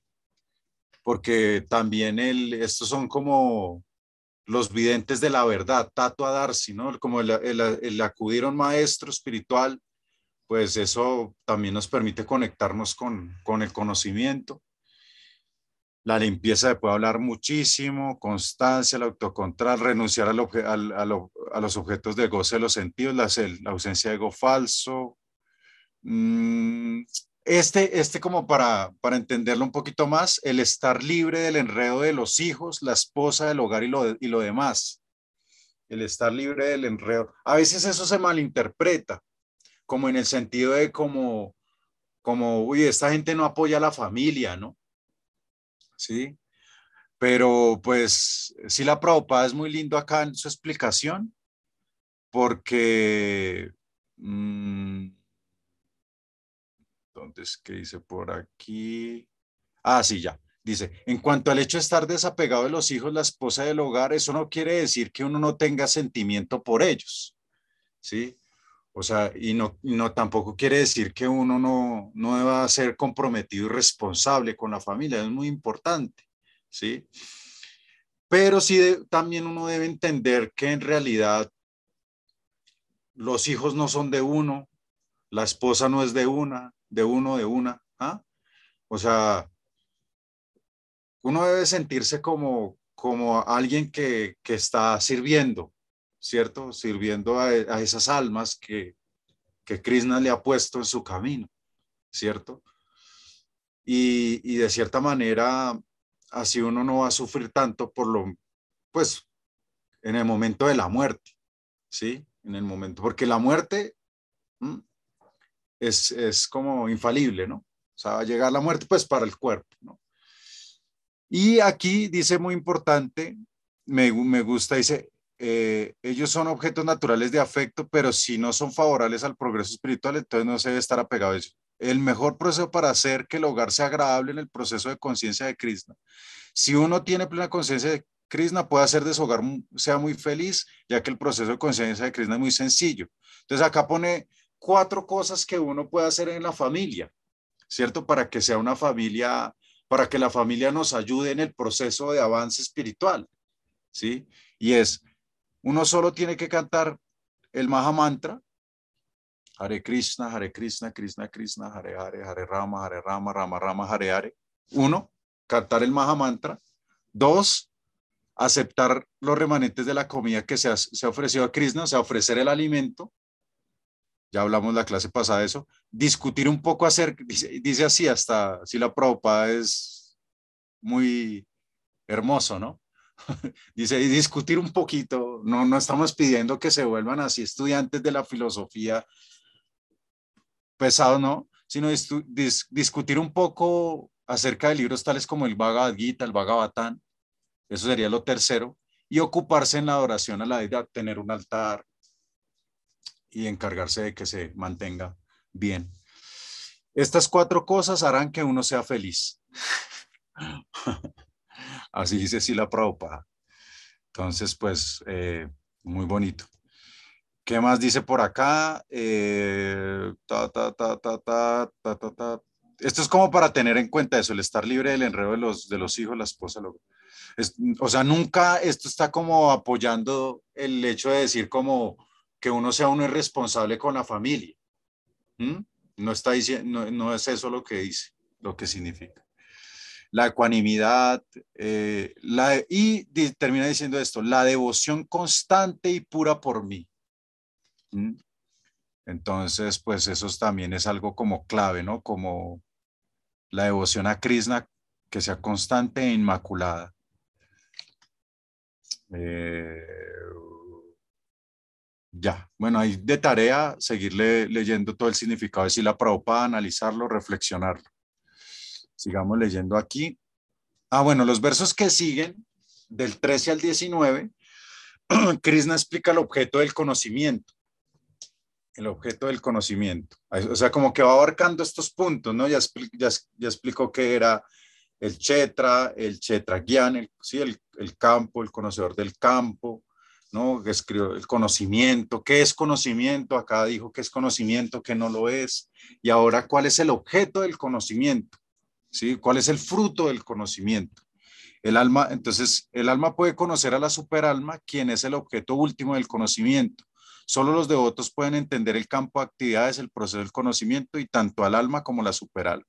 Porque también el, estos son como los videntes de la verdad, Tato a Darcy, ¿no? Como el, el, maestro espiritual, pues eso también nos permite conectarnos con, con el conocimiento. La limpieza de puede hablar muchísimo, constancia, el autocontrol, renunciar al al, a, los objetos de goce de los sentidos, la, ausencia de ego falso, Mm, este, este como para, para entenderlo un poquito más, el estar libre del enredo de los hijos, la esposa, del hogar y lo, y lo demás. El estar libre del enredo. A veces eso se malinterpreta, como en el sentido de como, como, uy, esta gente no apoya a la familia, ¿no? Sí. Pero pues sí la Prabhupada es muy lindo acá en su explicación, porque... Mm, entonces, ¿qué dice por aquí? Ah, sí, ya. Dice, en cuanto al hecho de estar desapegado de los hijos, la esposa del hogar, eso no quiere decir que uno no tenga sentimiento por ellos, ¿sí? O sea, y no, no tampoco quiere decir que uno no, no deba ser comprometido y responsable con la familia, es muy importante, ¿sí? Pero sí también uno debe entender que en realidad los hijos no son de uno, la esposa no es de una, de uno, de una. ¿ah? O sea, uno debe sentirse como, como alguien que, que está sirviendo, ¿cierto? Sirviendo a, a esas almas que, que Krishna le ha puesto en su camino, ¿cierto? Y, y, de cierta manera, así uno no va a sufrir tanto por lo, pues, en el momento de la muerte, ¿sí? En el momento, porque la muerte es, es como infalible, ¿no? O sea, va a llegar la muerte, pues, para el cuerpo, ¿no? Y aquí dice muy importante, me, me gusta, dice, eh, ellos son objetos naturales de afecto, pero si no son favorables al progreso espiritual, entonces no se debe estar apegado a eso. El mejor proceso para hacer que el hogar sea agradable en el proceso de conciencia de Krishna. Si uno tiene plena conciencia de Krishna, puede hacer de su hogar sea muy feliz, ya que el proceso de conciencia de Krishna es muy sencillo. Entonces acá pone cuatro cosas que uno puede hacer en la familia, ¿cierto? Para que sea una familia, para que la familia nos ayude en el proceso de avance espiritual, ¿sí? Y es uno solo tiene que cantar el Maha Mantra. Hare Krishna, Hare Krishna, Krishna Krishna, Hare Hare, Hare Rama, Hare Rama, Rama Rama, Hare Hare. Uno, cantar el Maha Mantra. Dos, aceptar los remanentes de la comida que se ha, se ofrecido a Krishna, o sea, ofrecer el alimento. Ya hablamos la clase pasada de eso. Discutir un poco acerca, dice, dice así, hasta si la Prabhupada es muy hermoso, ¿no? Dice, discutir un poquito, no, no estamos pidiendo que se vuelvan así estudiantes de la filosofía pesado, ¿no? Sino dis, discutir un poco acerca de libros tales como el Bhagavad Gita, el Bhagavatam, eso sería lo tercero, y ocuparse en la adoración a la deidad, tener un altar y encargarse de que se mantenga bien. Estas cuatro cosas harán que uno sea feliz. Así dice sí la Prabhupada. Entonces, pues, eh, muy bonito. ¿Qué más dice por acá? Eh, esto es como para tener en cuenta eso, el estar libre del enredo de los, de los hijos, la esposa. Lo, o sea, nunca esto está como apoyando el hecho de decir como que uno sea uno irresponsable con la familia. No, está diciendo, no, no es eso lo que dice, lo que significa la ecuanimidad, eh, la, y termina diciendo esto, la devoción constante y pura por mí. ¿Mm? Entonces, pues eso también es algo como clave, ¿no? Como la devoción a Krishna que sea constante e inmaculada. Eh, ya, bueno, hay de tarea seguirle leyendo todo el significado de Sila Prabhupada, analizarlo, reflexionarlo. Sigamos leyendo aquí. Ah, bueno, los versos que siguen, del 13 al 19, Krishna explica el objeto del conocimiento. El objeto del conocimiento. O sea, como que va abarcando estos puntos, ¿no? Ya, ya, ya explicó que era el chetra, el chetra el, ¿sí? el, el campo, el conocedor del campo, ¿no? Escribió el conocimiento, ¿qué es conocimiento? Acá dijo que es conocimiento, que no lo es. Y ahora, ¿cuál es el objeto del conocimiento? ¿Cuál es el fruto del conocimiento? El alma, entonces, el alma puede conocer a la superalma, quien es el objeto último del conocimiento. Solo los devotos pueden entender el campo de actividades, el proceso del conocimiento y tanto al alma como la superalma.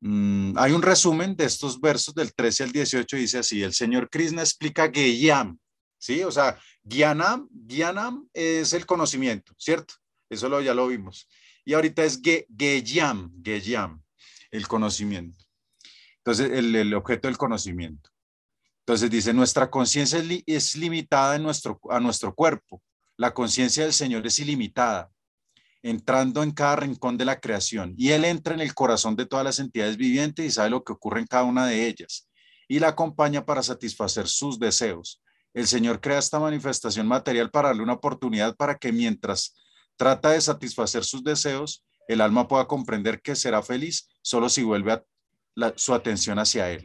Mm, hay un resumen de estos versos del 13 al 18, dice así, el señor Krishna explica Geyam, ¿sí? O sea, Gyanam, Gyanam es el conocimiento, ¿cierto? Eso lo, ya lo vimos. Y ahorita es Geyam, Geyam el conocimiento. Entonces, el, objeto del conocimiento. Entonces dice, nuestra conciencia es, limitada en nuestro, a nuestro cuerpo. La conciencia del Señor es ilimitada, entrando en cada rincón de la creación. Y Él entra en el corazón de todas las entidades vivientes y sabe lo que ocurre en cada una de ellas. Y la acompaña para satisfacer sus deseos. El Señor crea esta manifestación material para darle una oportunidad para que mientras trata de satisfacer sus deseos, el alma pueda comprender que será feliz solo si vuelve su atención hacia Él.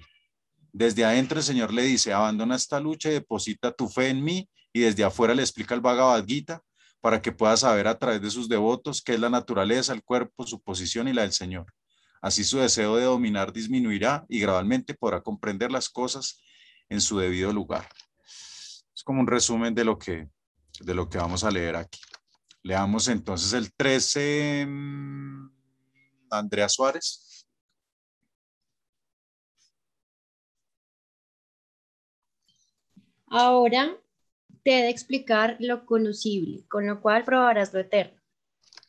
Desde adentro el Señor le dice, abandona esta lucha y deposita tu fe en mí, y desde afuera le explica el Bhagavad Gita para que pueda saber a través de sus devotos qué es la naturaleza, el cuerpo, su posición y la del Señor. Así su deseo de dominar disminuirá y gradualmente podrá comprender las cosas en su debido lugar. Es como un resumen de lo que, de lo que vamos a leer aquí. Leamos entonces el 13, mm, Andrea Suárez. Ahora, te de explicar lo conocible, con lo cual probarás lo eterno.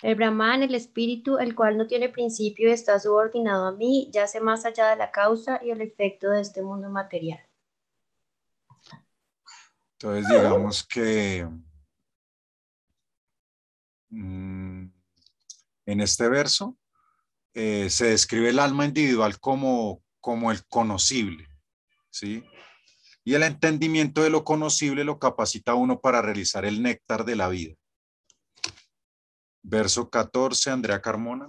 El Brahman, el espíritu, el cual no tiene principio y está subordinado a mí, yace más allá de la causa y el efecto de este mundo material. Entonces, digamos que mm, en este verso eh, se describe el alma individual como, como el conocible, ¿sí? Y el entendimiento de lo conocible lo capacita a uno para realizar el néctar de la vida. Verso 14, Andrea Carmona.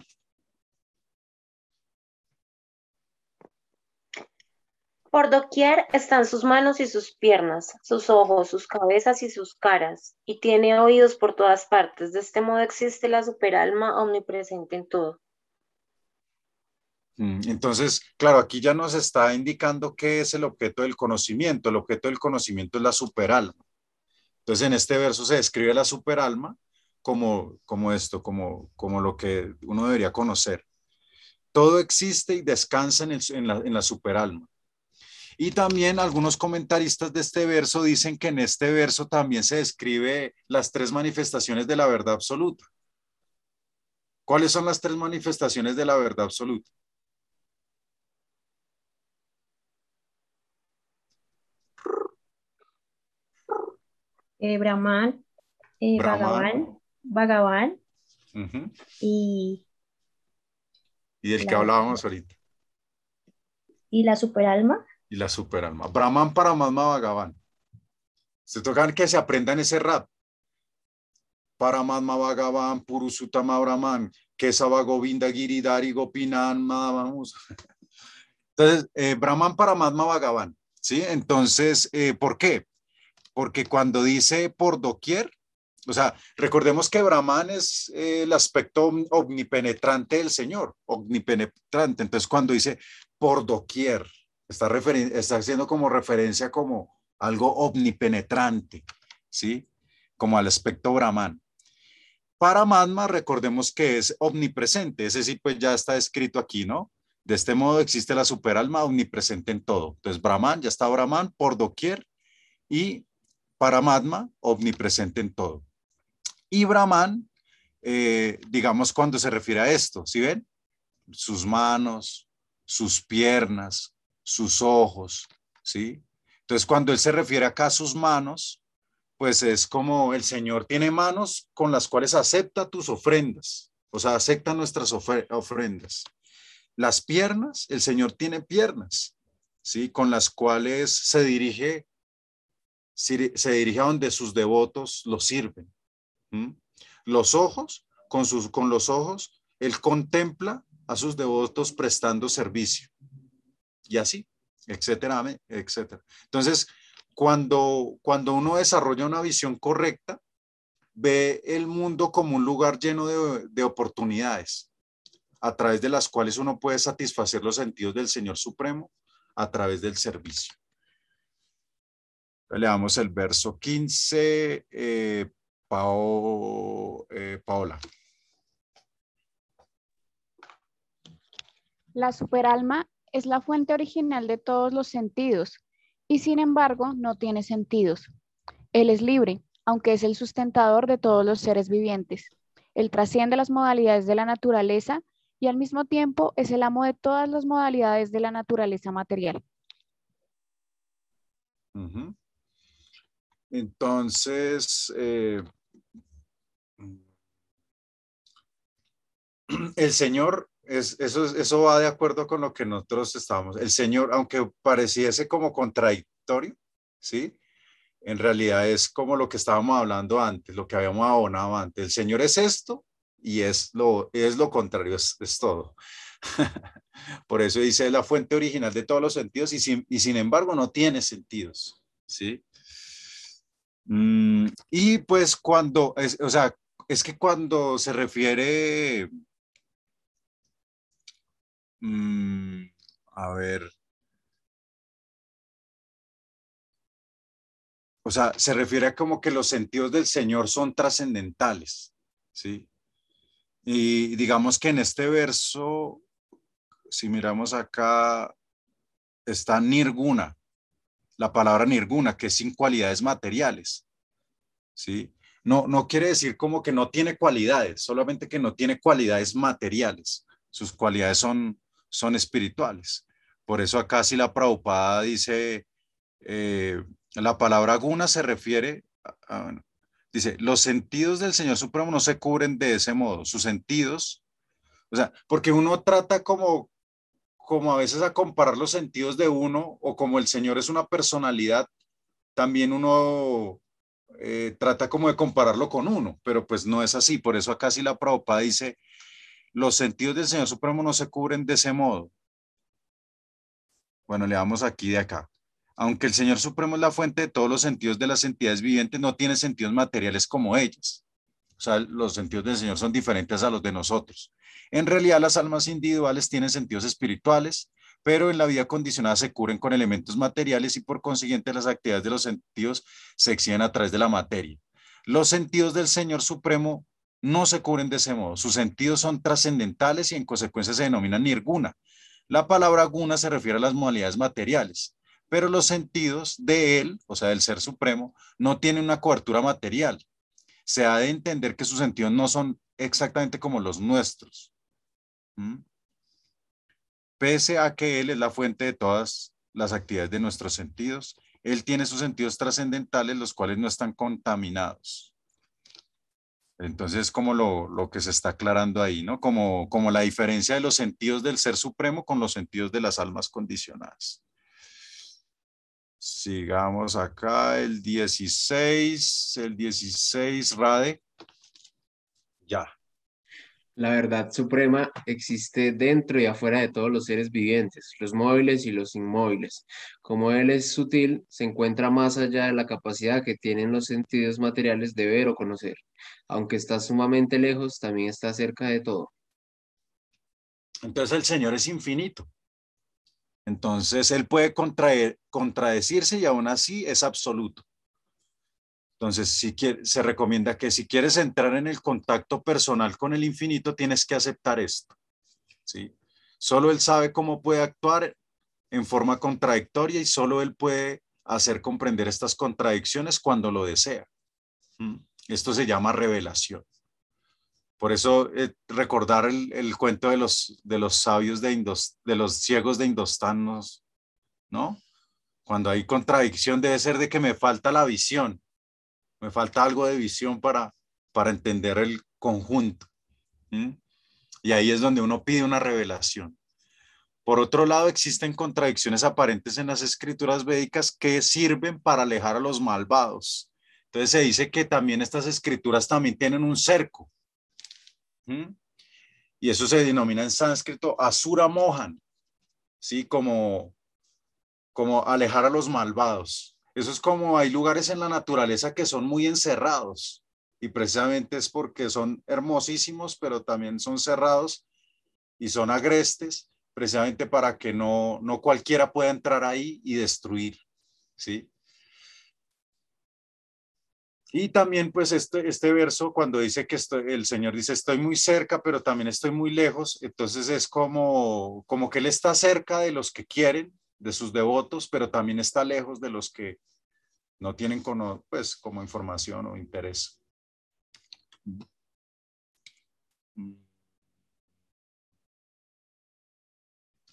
Por doquier están sus manos y sus piernas, sus ojos, sus cabezas y sus caras, y tiene oídos por todas partes. De este modo existe la superalma omnipresente en todo. Entonces, claro, aquí ya nos está indicando qué es el objeto del conocimiento. El objeto del conocimiento es la superalma. Entonces, en este verso se describe la superalma como, como esto, como, como lo que uno debería conocer. Todo existe y descansa en, la, en la superalma. Y también algunos comentaristas de este verso dicen que en este verso también se describe las tres manifestaciones de la verdad absoluta. ¿Cuáles son las tres manifestaciones de la verdad absoluta? Eh, Brahman, eh, Brahman. Bhagavan, y, Y del que La- hablábamos ahorita. y la superalma. Y la superalma. Brahman Paramatma Bhagavan. Se tocan que se aprendan ese rap. Paramatma Bhagavan, Purusutama Brahman, Kesava Govinda Giridhari Gopinan Madhavamos. Entonces, eh, Brahman Paramatma Bhagavan. ¿Sí? Entonces, eh, ¿por qué? Porque cuando dice por doquier, o sea, recordemos que Brahman es eh, el aspecto om- omnipenetrante del Señor, omnipenetrante. Entonces, cuando dice por doquier, está, haciendo como referencia como algo omnipenetrante, ¿sí? Como al aspecto Brahman. Paramatma, recordemos que es omnipresente, ese sí pues ya está escrito aquí, ¿no? De este modo existe la superalma omnipresente en todo. Entonces, Brahman, ya está Brahman por doquier y Paramatma omnipresente en todo. Y Brahman, eh, digamos, cuando se refiere a esto, ¿sí ven? Sus manos, sus piernas, sus ojos, ¿sí? Entonces, cuando él se refiere acá a sus manos, pues es como el Señor tiene manos con las cuales acepta tus ofrendas, o sea, acepta nuestras ofre- ofrendas. Las piernas, el Señor tiene piernas, ¿sí? Con las cuales se dirige, se dirige a donde sus devotos lo sirven. Los ojos, con, sus, con los ojos, él contempla a sus devotos prestando servicio. Y así, etcétera, etcétera. Entonces, cuando, cuando uno desarrolla una visión correcta, ve el mundo como un lugar lleno de, de oportunidades, a través de las cuales uno puede satisfacer los sentidos del Señor Supremo a través del servicio. Le damos el verso 15, eh, Pao- eh, Paola. La superalma es la fuente original de todos los sentidos y sin embargo no tiene sentidos. Él es libre, aunque es el sustentador de todos los seres vivientes. Él trasciende las modalidades de la naturaleza y al mismo tiempo es el amo de todas las modalidades de la naturaleza material. Ujú. Entonces, eh, el Señor, es, eso, es- eso va de acuerdo con lo que nosotros estábamos. El Señor, aunque pareciese como contradictorio, ¿sí? En realidad es como lo que estábamos hablando antes, lo que habíamos abonado antes. El Señor es esto y es lo, es lo contrario, es, es todo. Por eso dice, es la fuente original de todos los sentidos y sin, y sin embargo no tiene sentidos, ¿sí? Mm, y pues cuando, es, o sea, es que cuando se refiere, mm, a ver, o sea, se refiere a como que los sentidos del Señor son trascendentales, ¿sí? Y digamos que en este verso, si miramos acá, está nirguna, la palabra nirguna, que es sin cualidades materiales. ¿sí? No, no quiere decir como que no tiene cualidades, solamente que no tiene cualidades materiales. Sus cualidades son, son espirituales. Por eso acá si la Prabhupada dice, eh, la palabra guna se refiere, dice, los sentidos del Señor Supremo no se cubren de ese modo, sus sentidos, o sea, porque uno trata como, como a veces a comparar los sentidos de uno o como el Señor es una personalidad, también uno eh, trata como de compararlo con uno, pero pues no es así. Por eso acá sí la Prabhupada dice, los sentidos del Señor Supremo no se cubren de ese modo. Bueno, le damos aquí de acá. Aunque el Señor Supremo es la fuente de todos los sentidos de las entidades vivientes, no tiene sentidos materiales como ellas. Sea, los sentidos del Señor son diferentes a los de nosotros. En realidad, las almas individuales tienen sentidos espirituales, pero en la vida condicionada se cubren con elementos materiales y por consiguiente las actividades de los sentidos se exhiben a través de la materia. Los sentidos del Señor Supremo no se cubren de ese modo. Sus sentidos son trascendentales y en consecuencia se denominan nirguna. La palabra guna se refiere a las modalidades materiales, pero los sentidos de él, o sea, del Ser Supremo, no tienen una cobertura material. Se ha de entender que sus sentidos no son exactamente como los nuestros. Pese a que Él es la fuente de todas las actividades de nuestros sentidos, Él tiene sus sentidos trascendentales, los cuales no están contaminados. Entonces, como lo, lo, que se está aclarando ahí, ¿no? Como, como la diferencia de los sentidos del Ser Supremo con los sentidos de las almas condicionadas. Sigamos acá, el 16, el 16, Rade. Ya. La verdad suprema existe dentro y afuera de todos los seres vivientes, los móviles y los inmóviles. Como Él es sutil, se encuentra más allá de la capacidad que tienen los sentidos materiales de ver o conocer. Aunque está sumamente lejos, también está cerca de todo. Entonces el Señor es infinito. Entonces Él puede contraer, contradecirse y aún así es absoluto. Entonces, si se recomienda que si quieres entrar en el contacto personal con el infinito, tienes que aceptar esto. ¿sí? Solo Él sabe cómo puede actuar en forma contradictoria y solo Él puede hacer comprender estas contradicciones cuando lo desea. ¿Mm? Esto se llama revelación. Por eso eh, recordar el, cuento de los, de los sabios de, Indos, de los ciegos de Indostán, ¿no? Cuando hay contradicción debe ser de que me falta la visión me falta algo de visión para, para entender el conjunto. Y ahí es donde uno pide una revelación. Por otro lado, existen contradicciones aparentes en las escrituras védicas que sirven para alejar a los malvados. Entonces se dice que también estas escrituras también tienen un cerco. Y eso se denomina en sánscrito asura mohan, ¿sí? Como, como alejar a los malvados. Eso es como hay lugares en la naturaleza que son muy encerrados y precisamente es porque son hermosísimos, pero también son cerrados y son agrestes, precisamente para que no, no cualquiera pueda entrar ahí y destruir, ¿sí? Y también pues este, este verso cuando dice que el Señor dice estoy muy cerca, pero también estoy muy lejos, entonces es como, como que Él está cerca de los que quieren, de sus devotos, pero también está lejos de los que no tienen como, pues, como información o interés.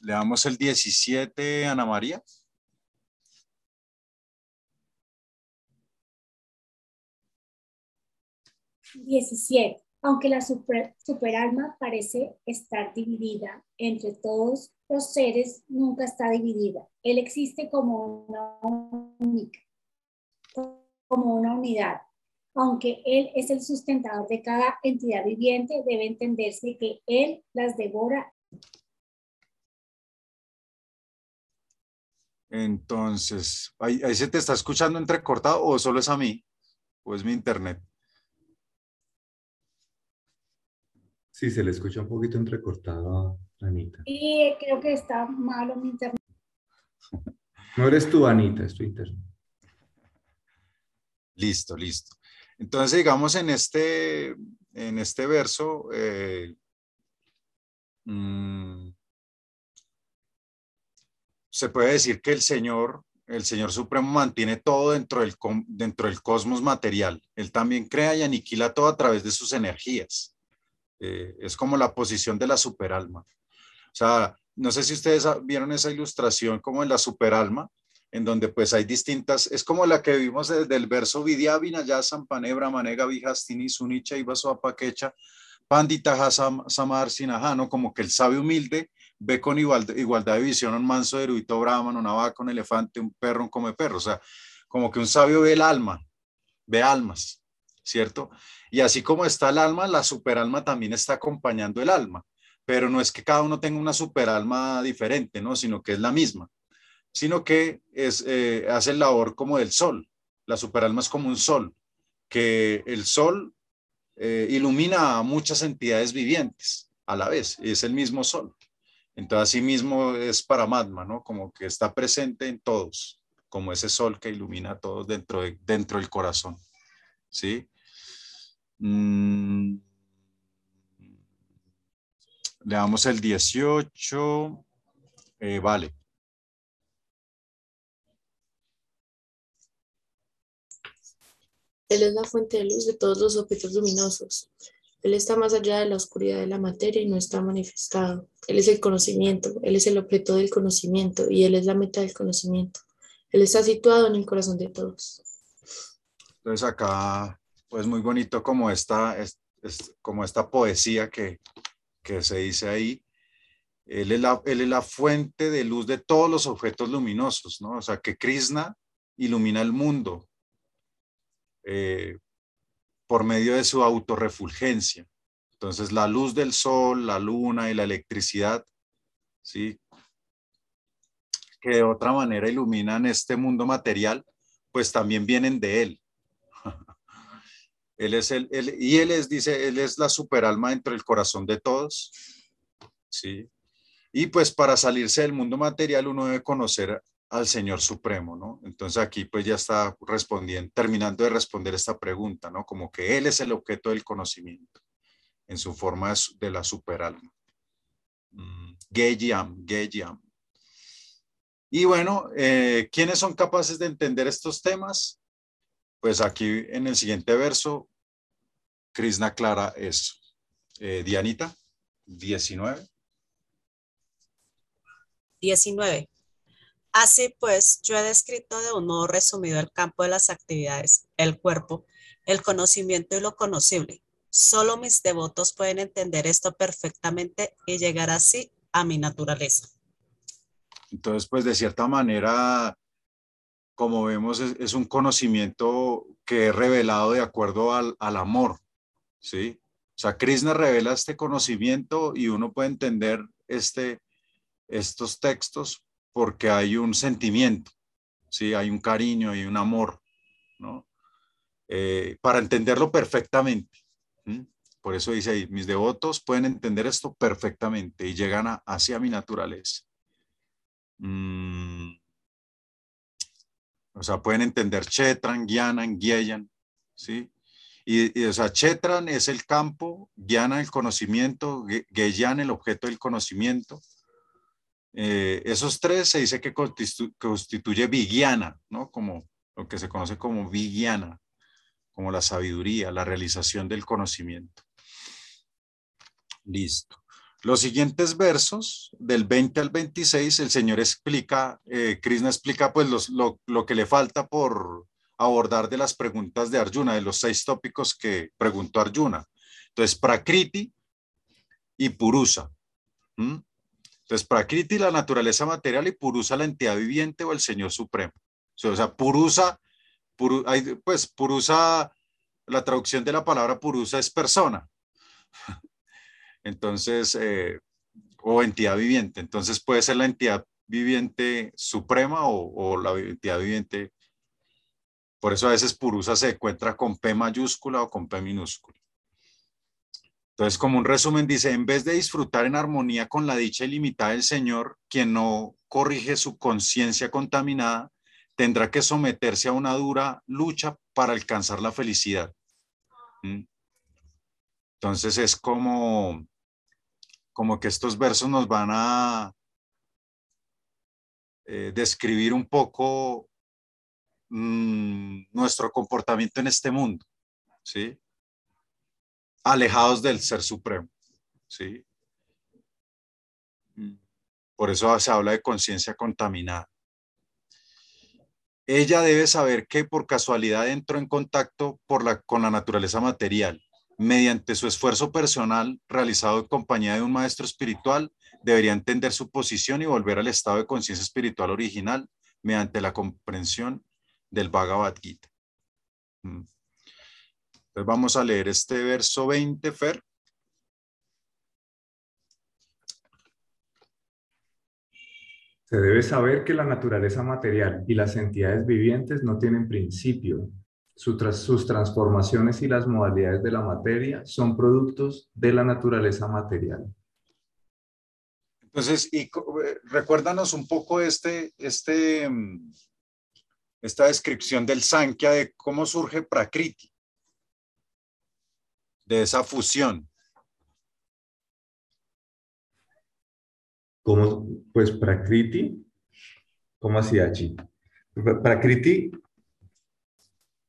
Le damos el 17, Ana María. Diecisiete. Aunque la super, superalma parece estar dividida entre todos los seres, nunca está dividida. Él existe como una única, como una unidad. Aunque Él es el sustentador de cada entidad viviente, debe entenderse que Él las devora. Entonces, ¿ahí, se te está escuchando entrecortado o solo es a mí? ¿O es mi internet? Sí, se le escucha un poquito entrecortado a Anita. Y creo que está malo mi internet. No eres tú, Anita, es tu internet. Listo, listo. Entonces, digamos, en este, en este verso, eh, mm, se puede decir que el Señor el Señor Supremo mantiene todo dentro del, dentro del cosmos material. Él también crea y aniquila todo a través de sus energías. Eh, es como la posición de la superalma. O sea, no sé si ustedes vieron esa ilustración como en la superalma, en donde pues hay distintas, es como la que vimos desde el verso Vidiavina, ya Sampanebra, Manega, Vijastini, Sunicha, Ibaso, Apaquecha, Pandita, Samar, Sinajano, como que el sabio humilde ve con igualdad, de visión un manso erudito brahman, una vaca, un elefante, un perro, un come perro, o sea, como que un sabio ve el alma, ve almas, ¿cierto? Y así como está el alma, la superalma también está acompañando el alma, pero no es que cada uno tenga una superalma diferente, ¿no? Sino que es la misma sino que es, eh, hace labor como del sol. La superalma es como un sol, que el sol eh, ilumina a muchas entidades vivientes a la vez, es el mismo sol. Entonces, así mismo es para Magma, ¿no? Como que está presente en todos, como ese sol que ilumina a todos dentro, de, dentro del corazón, ¿sí? Mm. Le damos el 18. Eh, vale. Él es la fuente de luz de todos los objetos luminosos. Él está más allá de la oscuridad de la materia y no está manifestado. Él es el conocimiento, Él es el objeto del conocimiento y Él es la meta del conocimiento. Él está situado en el corazón de todos. Entonces acá, pues muy bonito como esta, es, como esta poesía que, que se dice ahí. Él es, la, él es la fuente de luz de todos los objetos luminosos, ¿no? O sea, que Krishna ilumina el mundo, eh, por medio de su autorrefulgencia. Entonces, la luz del sol, la luna y la electricidad, ¿sí? que de otra manera iluminan este mundo material, pues también vienen de él. Él es el, y él es, dice, él es la superalma dentro del corazón de todos. ¿sí? Y pues para salirse del mundo material uno debe conocer al Señor Supremo, ¿no? Entonces aquí pues ya está respondiendo, terminando de responder esta pregunta, ¿no? Como que Él es el objeto del conocimiento en su forma de la superalma. Mm, Geyam. Y bueno, eh, ¿quiénes son capaces de entender estos temas? Pues aquí en el siguiente verso, Krishna clara eso. Eh, Dianita, 19. 19. Así pues, yo he descrito de un modo resumido el campo de las actividades, el cuerpo, el conocimiento y lo conocible. Solo mis devotos pueden entender esto perfectamente y llegar así a mi naturaleza. Entonces, pues de cierta manera, como vemos, es, un conocimiento que es revelado de acuerdo al, al amor, ¿sí? O sea, Krishna revela este conocimiento y uno puede entender este, estos textos porque hay un sentimiento, ¿sí? hay un cariño, y un amor, ¿no? Eh, para entenderlo perfectamente. Por eso dice ahí, mis devotos pueden entender esto perfectamente y llegan hacia mi naturaleza. Mm. O sea, pueden entender Chetran, Gyanan, Gyeyan, ¿sí? Y, o sea, Chetran es el campo, Gyana el conocimiento, Gyeyan el objeto del conocimiento, eh, esos tres se dice que constituye Vigiana, ¿no? Como lo que se conoce como Vigiana, como la sabiduría, la realización del conocimiento. Listo. Los siguientes versos, del 20 al 26, el Señor explica, eh, Krishna explica pues lo, que le falta por abordar de las preguntas de Arjuna, de los seis tópicos que preguntó Arjuna. Entonces, Prakriti y Purusa. Entonces, Prakriti, la naturaleza material, y Purusa, la entidad viviente o el Señor Supremo. O sea, Purusa, pues Purusa, la traducción de la palabra Purusa es persona. Entonces, eh, o entidad viviente. Entonces puede ser la entidad viviente suprema o, o, la entidad viviente. Por eso a veces Purusa se encuentra con P mayúscula o con P minúscula. Entonces, como un resumen, dice, en vez de disfrutar en armonía con la dicha ilimitada del Señor, quien no corrige su conciencia contaminada, tendrá que someterse a una dura lucha para alcanzar la felicidad. ¿Mm? Entonces es como, como que estos versos nos van a, eh, describir un poco mm, nuestro comportamiento en este mundo, ¿sí? Alejados del Ser Supremo, ¿sí? Mm, por eso se habla de conciencia contaminada. Ella debe saber que por casualidad entró en contacto por la, con la naturaleza material. Mediante su esfuerzo personal realizado en compañía de un maestro espiritual, debería entender su posición y volver al estado de conciencia espiritual original mediante la comprensión del Bhagavad Gita. Mm. Entonces vamos a leer este verso 20, Fer. Se debe saber que la naturaleza material y las entidades vivientes no tienen principio. sus transformaciones y las modalidades de la materia son productos de la naturaleza material. Entonces, y, eh, recuérdanos un poco este, este, mm, esta descripción del Sankhya de cómo surge Prakriti, de esa fusión. ¿Cómo? Pues Prakriti, ¿cómo hacía allí? Prakriti,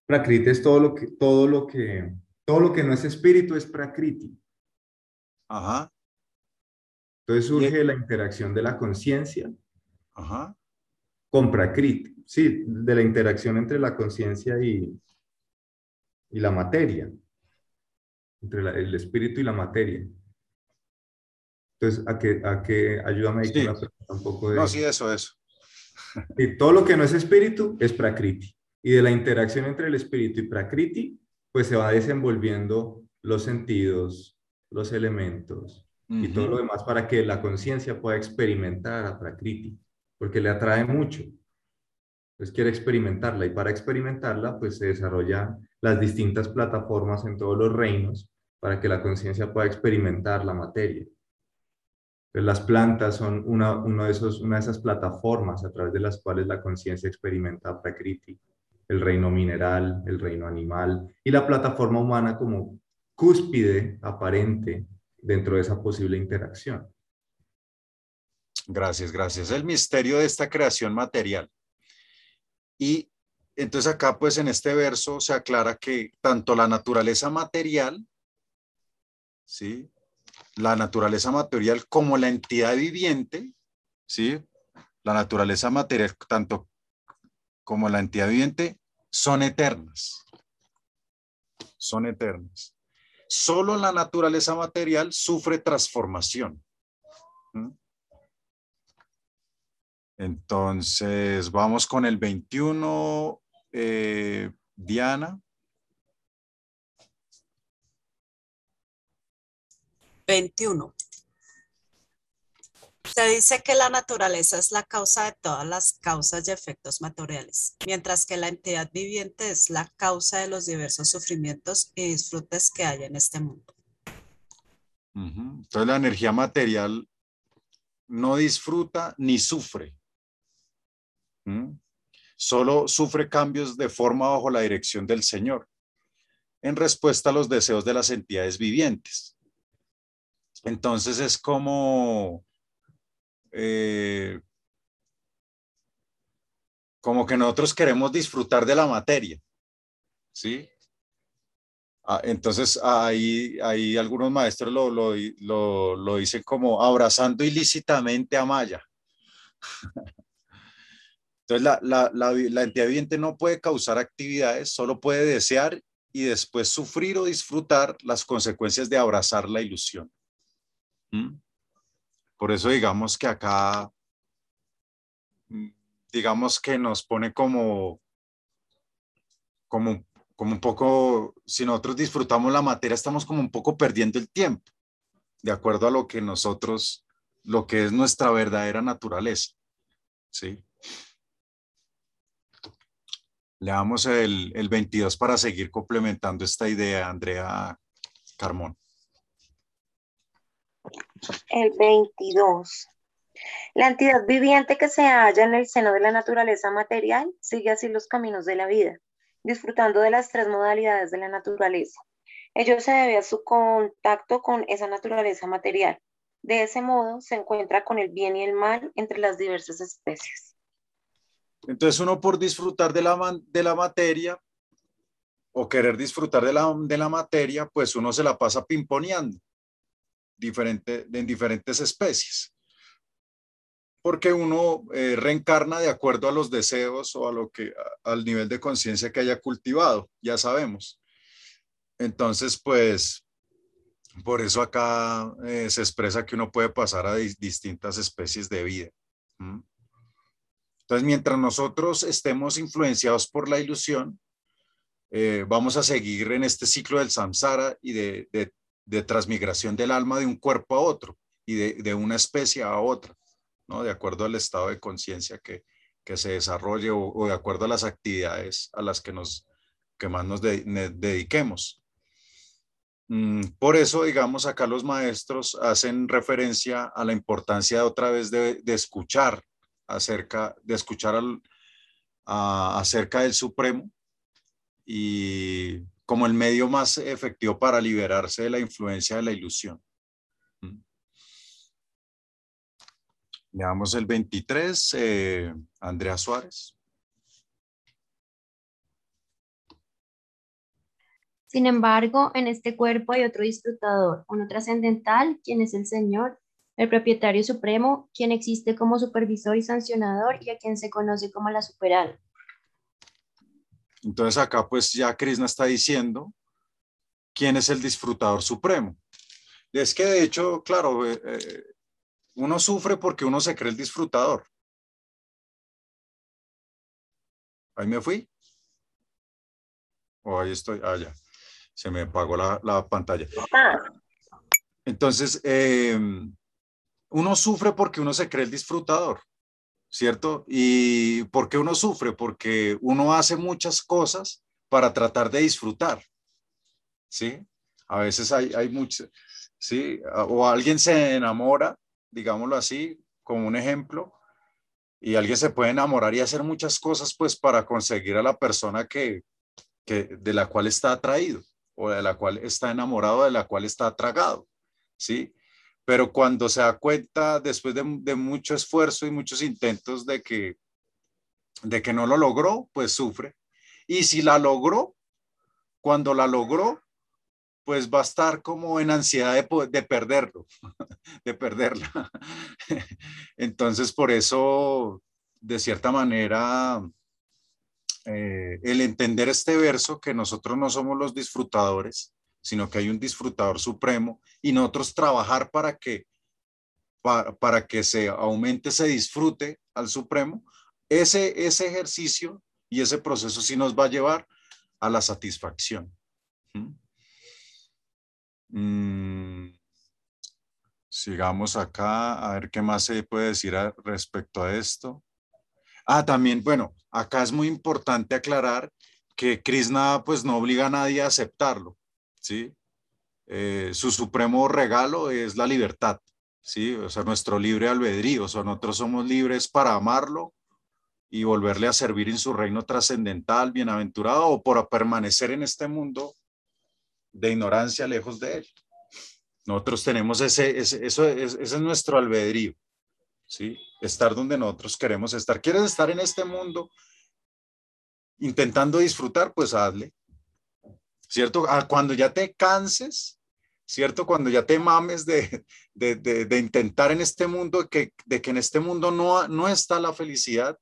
Prakriti es todo lo que, todo lo que, todo lo que no es espíritu es Prakriti. Ajá. Entonces surge la interacción de la conciencia con Prakriti, sí, de la interacción entre la conciencia y, y la materia, entre el espíritu y la materia. Entonces, ¿a qué, a qué ayúdame ahí un poco de... No, sí, eso, eso. Y todo lo que no es espíritu es prakriti. Y de la interacción entre el espíritu y prakriti, pues se va desenvolviendo los sentidos, los elementos y todo lo demás para que la conciencia pueda experimentar a prakriti, porque le atrae mucho. Entonces quiere experimentarla y para experimentarla, pues se desarrollan las distintas plataformas en todos los reinos para que la conciencia pueda experimentar la materia. Pues, las plantas son una, uno de esos, una de esas plataformas a través de las cuales la conciencia experimenta Prakriti, el reino mineral, el reino animal y la plataforma humana como cúspide aparente dentro de esa posible interacción. Gracias, gracias. El misterio de esta creación material. Y entonces acá pues en este verso se aclara que tanto la naturaleza material, ¿sí? la naturaleza material como la entidad viviente, ¿sí? La naturaleza material, tanto como la entidad viviente, son eternas. Son eternas. Solo la naturaleza material sufre transformación. Entonces, vamos con el 21, eh, Diana. 21. Se dice que la naturaleza es la causa de todas las causas y efectos materiales, mientras que la entidad viviente es la causa de los diversos sufrimientos y disfrutes que hay en este mundo. Entonces la energía material no disfruta ni sufre. Solo sufre cambios de forma bajo la dirección del Señor, en respuesta a los deseos de las entidades vivientes. Entonces es como, eh, como que nosotros queremos disfrutar de la materia, ¿sí? Ah, entonces ahí, ahí algunos maestros lo, lo, dicen como abrazando ilícitamente a Maya. Entonces la, la, la, entidad viviente no puede causar actividades, solo puede desear y después sufrir o disfrutar las consecuencias de abrazar la ilusión. ¿Mm? Por eso digamos que acá, mm, digamos que nos pone como, como, como un poco, si nosotros disfrutamos la materia, estamos como un poco perdiendo el tiempo, de acuerdo a lo que nosotros, lo que es nuestra verdadera naturaleza. ¿Sí? Le damos el, el 22 para seguir complementando esta idea, Andrea Carmón. El 22. La entidad viviente que se halla en el seno de la naturaleza material sigue así los caminos de la vida, disfrutando de las tres modalidades de la naturaleza. Ello se debe a su contacto con esa naturaleza material. De ese modo se encuentra con el bien y el mal entre las diversas especies. Entonces uno por disfrutar de la, de la materia o querer disfrutar de la, de la materia, pues uno se la pasa pimponeando diferente, en diferentes especies. Porque uno eh, reencarna de acuerdo a los deseos o a lo que, al nivel de conciencia que haya cultivado, ya sabemos. Entonces, pues, por eso acá eh, se expresa que uno puede pasar a distintas especies de vida. Entonces, mientras nosotros estemos influenciados por la ilusión, eh, vamos a seguir en este ciclo del samsara y de, de, transmigración del alma de un cuerpo a otro y de, una especie a otra, ¿no? De acuerdo al estado de conciencia que, se desarrolle o, de acuerdo a las actividades a las que, nos, que más nos dediquemos. Mm, por eso, digamos, acá los maestros hacen referencia a la importancia otra vez de escuchar acerca, de escuchar al, acerca del Supremo y como el medio más efectivo para liberarse de la influencia de la ilusión. Veamos el 23, eh, Andrea Suárez. Sin embargo, en este cuerpo hay otro disfrutador, uno trascendental, quien es el Señor, el propietario supremo, quien existe como supervisor y sancionador y a quien se conoce como la superal. Entonces acá pues ya Krishna está diciendo quién es el disfrutador supremo. es que de hecho, claro, eh, eh, uno sufre porque uno se cree el disfrutador. Ahí me fui. O ahí estoy. Ah, ya. Se me apagó la, pantalla. Entonces, eh, uno sufre porque uno se cree el disfrutador. ¿cierto? ¿Y por qué uno sufre? Porque uno hace muchas cosas para tratar de disfrutar, ¿sí? A veces hay, hay muchas, ¿sí? O alguien se enamora, digámoslo así, como un ejemplo, y alguien se puede enamorar y hacer muchas cosas pues para conseguir a la persona que, que de la cual está atraído o de la cual está enamorado, de la cual está atragado, ¿sí? Pero cuando se da cuenta después de, mucho esfuerzo y muchos intentos de que, de que no lo logró, pues sufre. Y si la logró, cuando la logró, pues va a estar como en ansiedad de, de perderlo, de perderla. Entonces, por eso, de cierta manera, eh, el entender este verso, que nosotros no somos los disfrutadores, sino que hay un disfrutador supremo y nosotros trabajar para que, para, que se aumente, se disfrute al supremo, ese, ese ejercicio y ese proceso sí nos va a llevar a la satisfacción. Mm, sigamos acá, a ver qué más se puede decir respecto a esto. Ah, también, bueno, acá es muy importante aclarar que Krishna pues no obliga a nadie a aceptarlo. ¿Sí? Eh, su supremo regalo es la libertad, ¿sí? O sea, nuestro libre albedrío, o sea, nosotros somos libres para amarlo y volverle a servir en su reino trascendental, bienaventurado, o por permanecer en este mundo de ignorancia lejos de él. Nosotros tenemos ese, ese eso, ese es nuestro albedrío, ¿sí? Estar donde nosotros queremos estar. ¿Quieres estar en este mundo intentando disfrutar? Pues hazle. ¿Cierto? Ah, cuando ya te canses, ¿cierto? Cuando ya te mames de, de, intentar en este mundo, que, de que en este mundo no, no está la felicidad,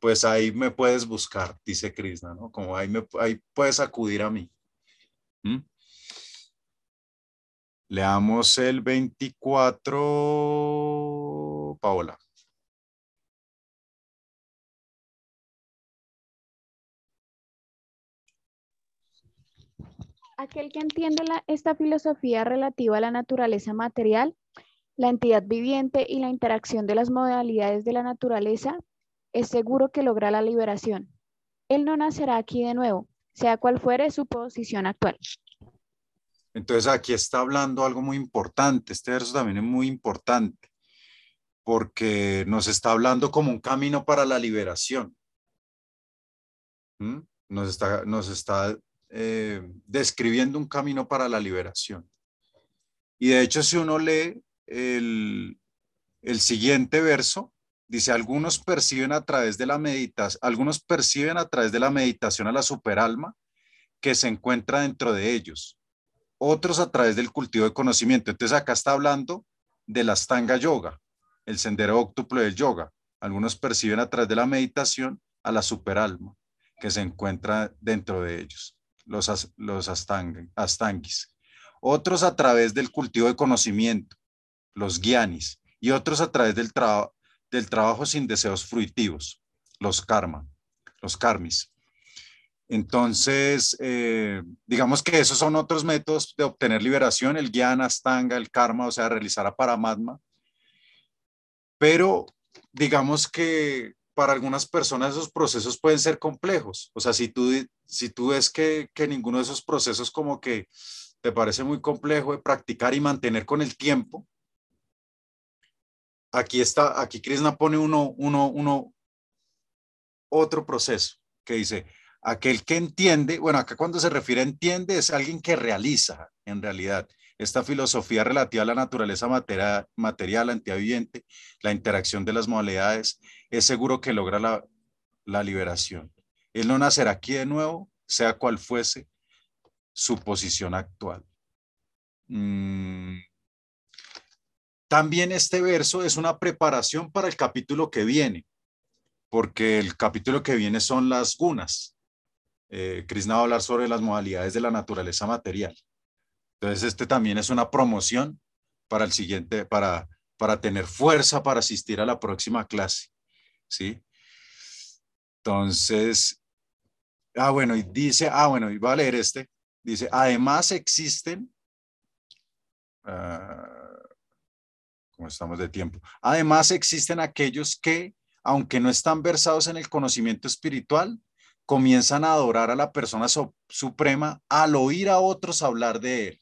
pues ahí me puedes buscar, dice Krishna, ¿no? Como ahí, me, ahí puedes acudir a mí. ¿Mm? Leamos el 24, Paola. Aquel que entiende esta filosofía relativa a la naturaleza material, la entidad viviente y la interacción de las modalidades de la naturaleza, es seguro que logra la liberación. Él no nacerá aquí de nuevo, sea cual fuere su posición actual. Entonces aquí está hablando algo muy importante, este verso también es muy importante, porque nos está hablando como un camino para la liberación. ¿Mm? Nos está, nos está eh, describiendo un camino para la liberación. Y de hecho, si uno lee el, el siguiente verso, dice, algunos perciben a través de la meditación, algunos perciben a través de la meditación a la superalma que se encuentra dentro de ellos, otros a través del cultivo de conocimiento. Entonces acá está hablando de la Astanga Yoga, el sendero óctuplo del yoga. Algunos perciben a través de la meditación a la superalma que se encuentra dentro de ellos, los, los astangis. Otros a través del cultivo de conocimiento, los guianis, y otros a través del, del trabajo sin deseos fruitivos, los karma, los karmis. Entonces, eh, digamos que esos son otros métodos de obtener liberación, el guiana, astanga, el karma, o sea, realizar a paramatma. Pero digamos que para algunas personas esos procesos pueden ser complejos. O sea, si tú, si tú ves que, que ninguno de esos procesos como que te parece muy complejo de practicar y mantener con el tiempo, aquí está, aquí Krishna pone uno, uno, uno, otro proceso que dice, aquel que entiende, bueno, acá cuando se refiere a entiende es alguien que realiza en realidad esta filosofía relativa a la naturaleza material, material antiviviente, la interacción de las modalidades, es seguro que logra la, la liberación. Él no nacerá aquí de nuevo, sea cual fuese su posición actual. Mm. También este verso es una preparación para el capítulo que viene, porque el capítulo que viene son las gunas. Eh, Krishna va a hablar sobre las modalidades de la naturaleza material. Entonces, este también es una promoción para el siguiente, para, para tener fuerza para asistir a la próxima clase. ¿Sí? Entonces, ah, bueno, y dice, ah, bueno, y voy a leer este. Dice, además existen, uh, como estamos de tiempo, además existen aquellos que, aunque no están versados en el conocimiento espiritual, comienzan a adorar a la persona suprema al oír a otros hablar de él.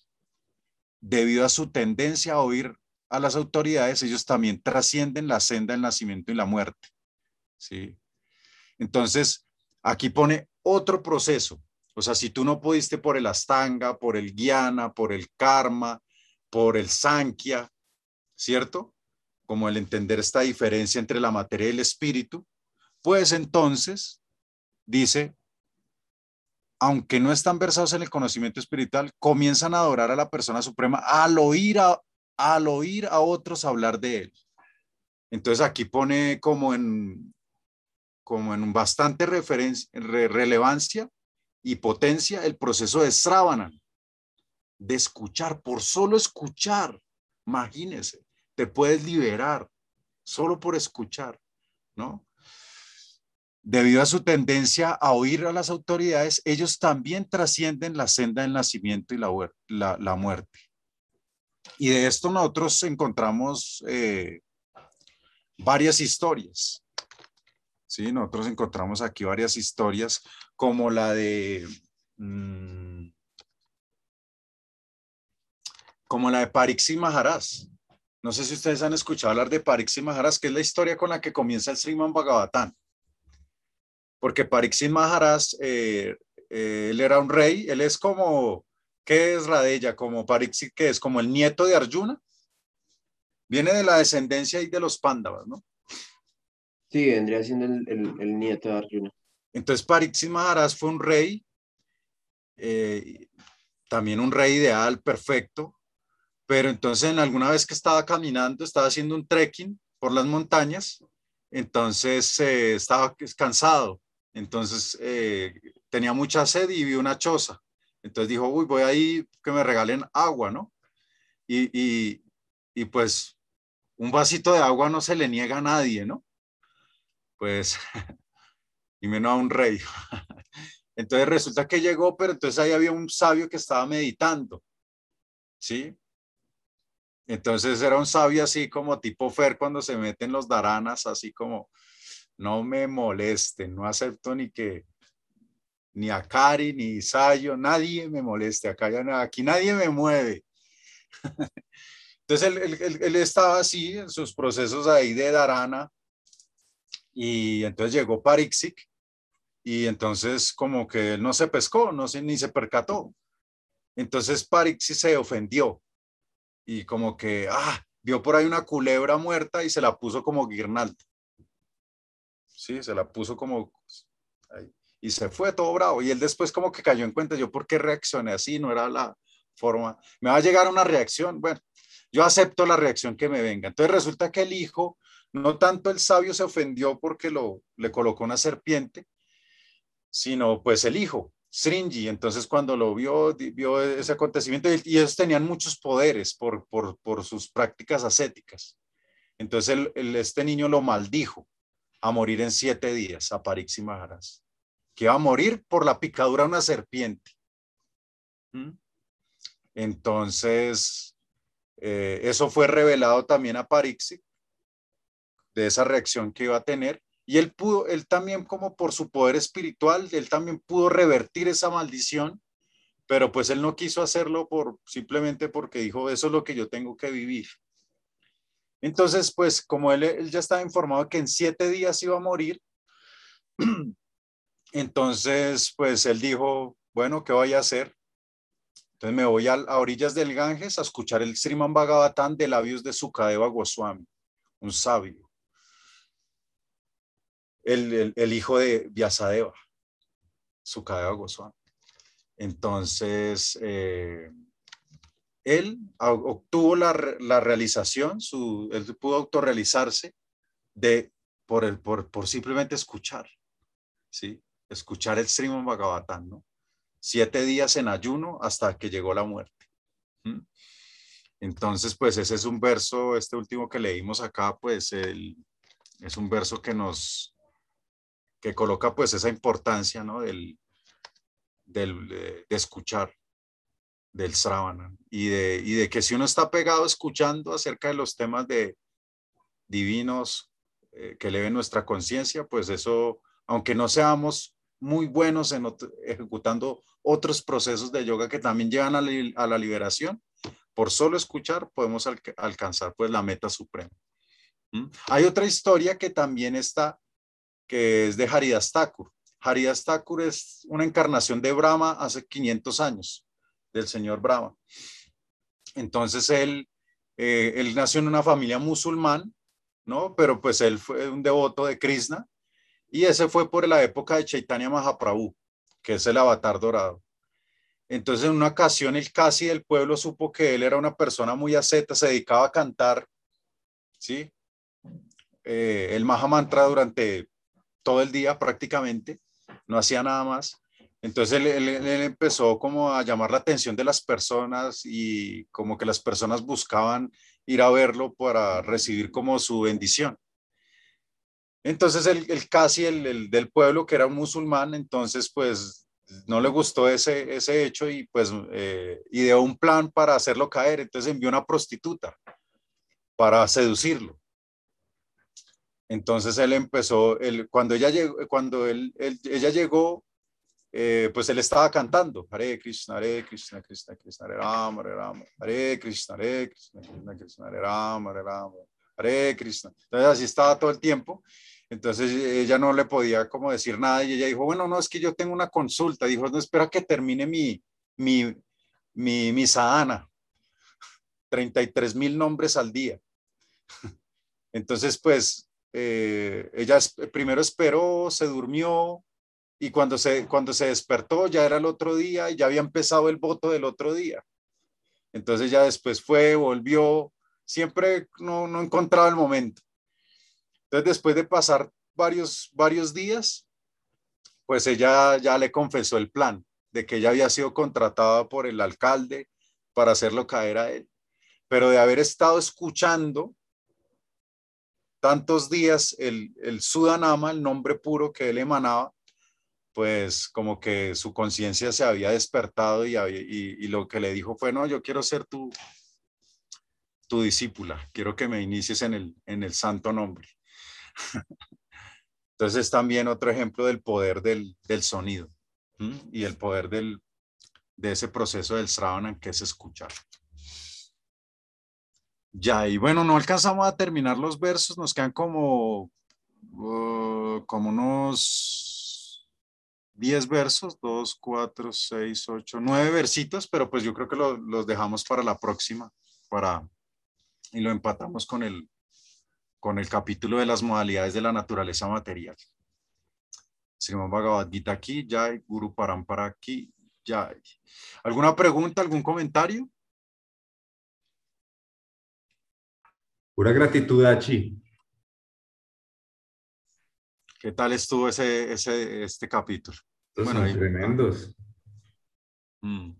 Debido a su tendencia a oír a las autoridades, ellos también trascienden la senda del nacimiento y la muerte. ¿sí? Entonces, aquí pone otro proceso. O sea, si tú no pudiste por el Astanga, por el Guiana, por el Karma, por el Sankhya, ¿cierto? Como el entender esta diferencia entre la materia y el espíritu, pues entonces, dice, aunque no están versados en el conocimiento espiritual, comienzan a adorar a la persona suprema al oír a, al oír a otros hablar de él. Entonces aquí pone como en, como en bastante relevancia y potencia el proceso de Sravana, de escuchar, por solo escuchar, imagínese, te puedes liberar solo por escuchar, ¿no? Debido a su tendencia a oír a las autoridades, ellos también trascienden la senda del nacimiento y la, muerte. Y de esto nosotros encontramos eh, varias historias. Sí, nosotros encontramos aquí varias historias como la de... Mm, como la de Pariksi Maharaj. No sé si ustedes han escuchado hablar de Pariksi Maharaj, que es la historia con la que comienza el Sriman Bhagavatam porque Pariksit Maharaj, eh, eh, él era un rey, él es como, ¿qué es Radella? Como Pariksit, que es como el nieto de Arjuna. Viene de la descendencia y de los Pándavas, ¿no? Sí, vendría siendo el, nieto de Arjuna. Entonces Pariksit Maharaj fue un rey, eh, también un rey ideal, perfecto, pero entonces en alguna vez que estaba caminando, estaba haciendo un trekking por las montañas, entonces estaba cansado entonces eh, tenía mucha sed y vi una choza. Entonces dijo, uy, voy ahí que me regalen agua, ¿no? Y, y, pues un vasito de agua no se le niega a nadie, ¿no? Pues, y menos a un rey. Entonces resulta que llegó, pero entonces ahí había un sabio que estaba meditando, ¿sí? Entonces era un sabio así como tipo Fer cuando se meten los daranas, así como, no me molesten, no acepto ni que ni a Cari, ni Isayo, nadie me moleste, acá ya aquí nadie me mueve. Entonces él, estaba así en sus procesos ahí de Darana y entonces llegó Parixik y entonces como que él no se pescó, no se, ni se percató. Entonces Parixik se ofendió y como que, ah, vio por ahí una culebra muerta y se la puso como guirnalda sí, se la puso como ahí, y se fue todo bravo. Y él después como que cayó en cuenta, yo por qué reaccioné así, no era la forma, me va a llegar una reacción, bueno, yo acepto la reacción que me venga. Entonces resulta que el hijo, no tanto el sabio se ofendió porque lo, le colocó una serpiente, sino pues el hijo, Srinji. Entonces cuando lo vio, vio ese acontecimiento y ellos tenían muchos poderes por, por, por sus prácticas ascéticas. Entonces el, este niño lo maldijo a morir en siete días a Pariksi Maharaj, que iba a morir por la picadura de una serpiente. ¿Mm? Entonces, eh, eso fue revelado también a Pariksi, de esa reacción que iba a tener, y él pudo, él también como por su poder espiritual, él también pudo revertir esa maldición, pero pues él no quiso hacerlo por simplemente porque dijo, eso es lo que yo tengo que vivir. Entonces, pues como él, ya estaba informado que en siete días iba a morir, entonces, pues él dijo, bueno, ¿qué voy a hacer? Entonces me voy a, a orillas del Ganges a escuchar el Sriman Bhagavatam de labios de Sukadeva Goswami, un sabio el, hijo de Vyasadeva, Sukadeva Goswami. Entonces, eh, él obtuvo la, realización, su, él pudo autorrealizarse de, por, el, por, por simplemente escuchar, ¿sí? Escuchar el Srimad Bhagavatam, ¿no? Siete días en ayuno hasta que llegó la muerte. Entonces, pues ese es un verso, este último que leímos acá, pues el, es un verso que nos, que coloca pues esa importancia, ¿no? Del, del de, escuchar, del Sravana, y de, y de que si uno está pegado escuchando acerca de los temas de divinos eh, que eleven nuestra conciencia, pues eso, aunque no seamos muy buenos en ejecutando otros procesos de yoga que también llevan a, la liberación, por solo escuchar podemos alcanzar pues la meta suprema. ¿Mm? Hay otra historia que también está que es de Haridas Thakur. Haridas Thakur es una encarnación de Brahma hace 500 años, del señor Brahma. Entonces él, eh, él nació en una familia musulmán, ¿no? Pero pues él fue un devoto de Krishna y ese fue por la época de Chaitanya Mahaprabhu, que es el avatar dorado. Entonces en una ocasión el casi del pueblo supo que él era una persona muy asceta, se dedicaba a cantar, ¿sí? Eh, el Mahamantra durante todo el día prácticamente, no hacía nada más. Entonces él, empezó como a llamar la atención de las personas y como que las personas buscaban ir a verlo para recibir como su bendición. Entonces el, casi el, del pueblo que era un musulmán, entonces pues no le gustó ese, ese hecho y pues eh, ideó un plan para hacerlo caer. Entonces envió una prostituta para seducirlo. Entonces él empezó, cuando ella llegó, cuando él, ella llegó, eh, pues él estaba cantando, Hare Krishna, Hare Krishna, Krishna Krishna, Hare Rama, Hare Rama, Hare Krishna, Hare Krishna, Krishna Krishna, Hare Rama, Hare Rama, Hare Krishna. Entonces así estaba todo el tiempo. Entonces ella no le podía como decir nada y ella dijo, bueno, no, es que yo tengo una consulta. Dijo, no, espera que termine mi, mi, mi, mi sadhana. 33 mil nombres al día. Entonces, pues eh, ella primero esperó, se durmió y cuando se, cuando se despertó ya era el otro día y ya había empezado el voto del otro día. Entonces ya después fue, volvió, siempre no, no encontraba el momento. Entonces después de pasar varios, varios días, pues ella ya le confesó el plan de que ella había sido contratada por el alcalde para hacerlo caer a él, pero de haber estado escuchando tantos días el, el Sudanama, el nombre puro que él emanaba, pues como que su conciencia se había despertado y, y, lo que le dijo fue, no, yo quiero ser tu, tu discípula, quiero que me inicies en el, en el santo nombre. Entonces también otro ejemplo del poder del, del sonido y el poder del, de ese proceso del Sravana que es escuchar. Ya, y bueno, no alcanzamos a terminar los versos, nos quedan como, uh, como unos 10 versos, 2, 4, 6, 8, 9 versitos, pero pues yo creo que los dejamos para la próxima, para, y lo empatamos con el, con el capítulo de las modalidades de la naturaleza material. Srimad Bhagavad Gita aquí, Jai, Guru Parampara aquí, Jai. ¿Alguna pregunta, algún comentario? Pura gratitud, Achi. ¿Qué tal estuvo ese, ese, este capítulo? Estos Bueno, son ahí- tremendos. Mm.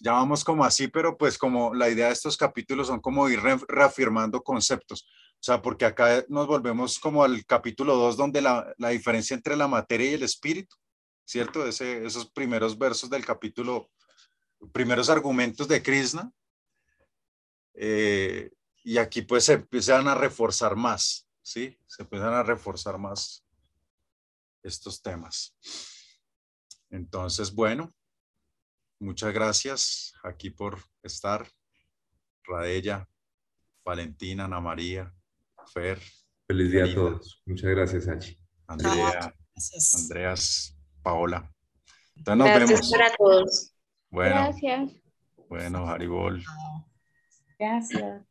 Ya vamos como así, pero pues como la idea de estos capítulos son como ir re- reafirmando conceptos. O sea, porque acá nos volvemos como al capítulo 2, donde la, la diferencia entre la materia y el espíritu, ¿cierto? Ese, esos primeros versos del capítulo, primeros argumentos de Krishna. Eh, y aquí pues se empiezan a reforzar más, ¿sí? Se empiezan a reforzar más estos temas. Entonces, bueno, muchas gracias aquí por estar. Radella, Valentina, Ana María, Fer, Feliz día a todos. Muchas gracias, Achi. Andrea, Gracias. Andreas, Paola. Entonces nos Gracias vemos. para todos. Bueno, Gracias. bueno, Haribol. Gracias.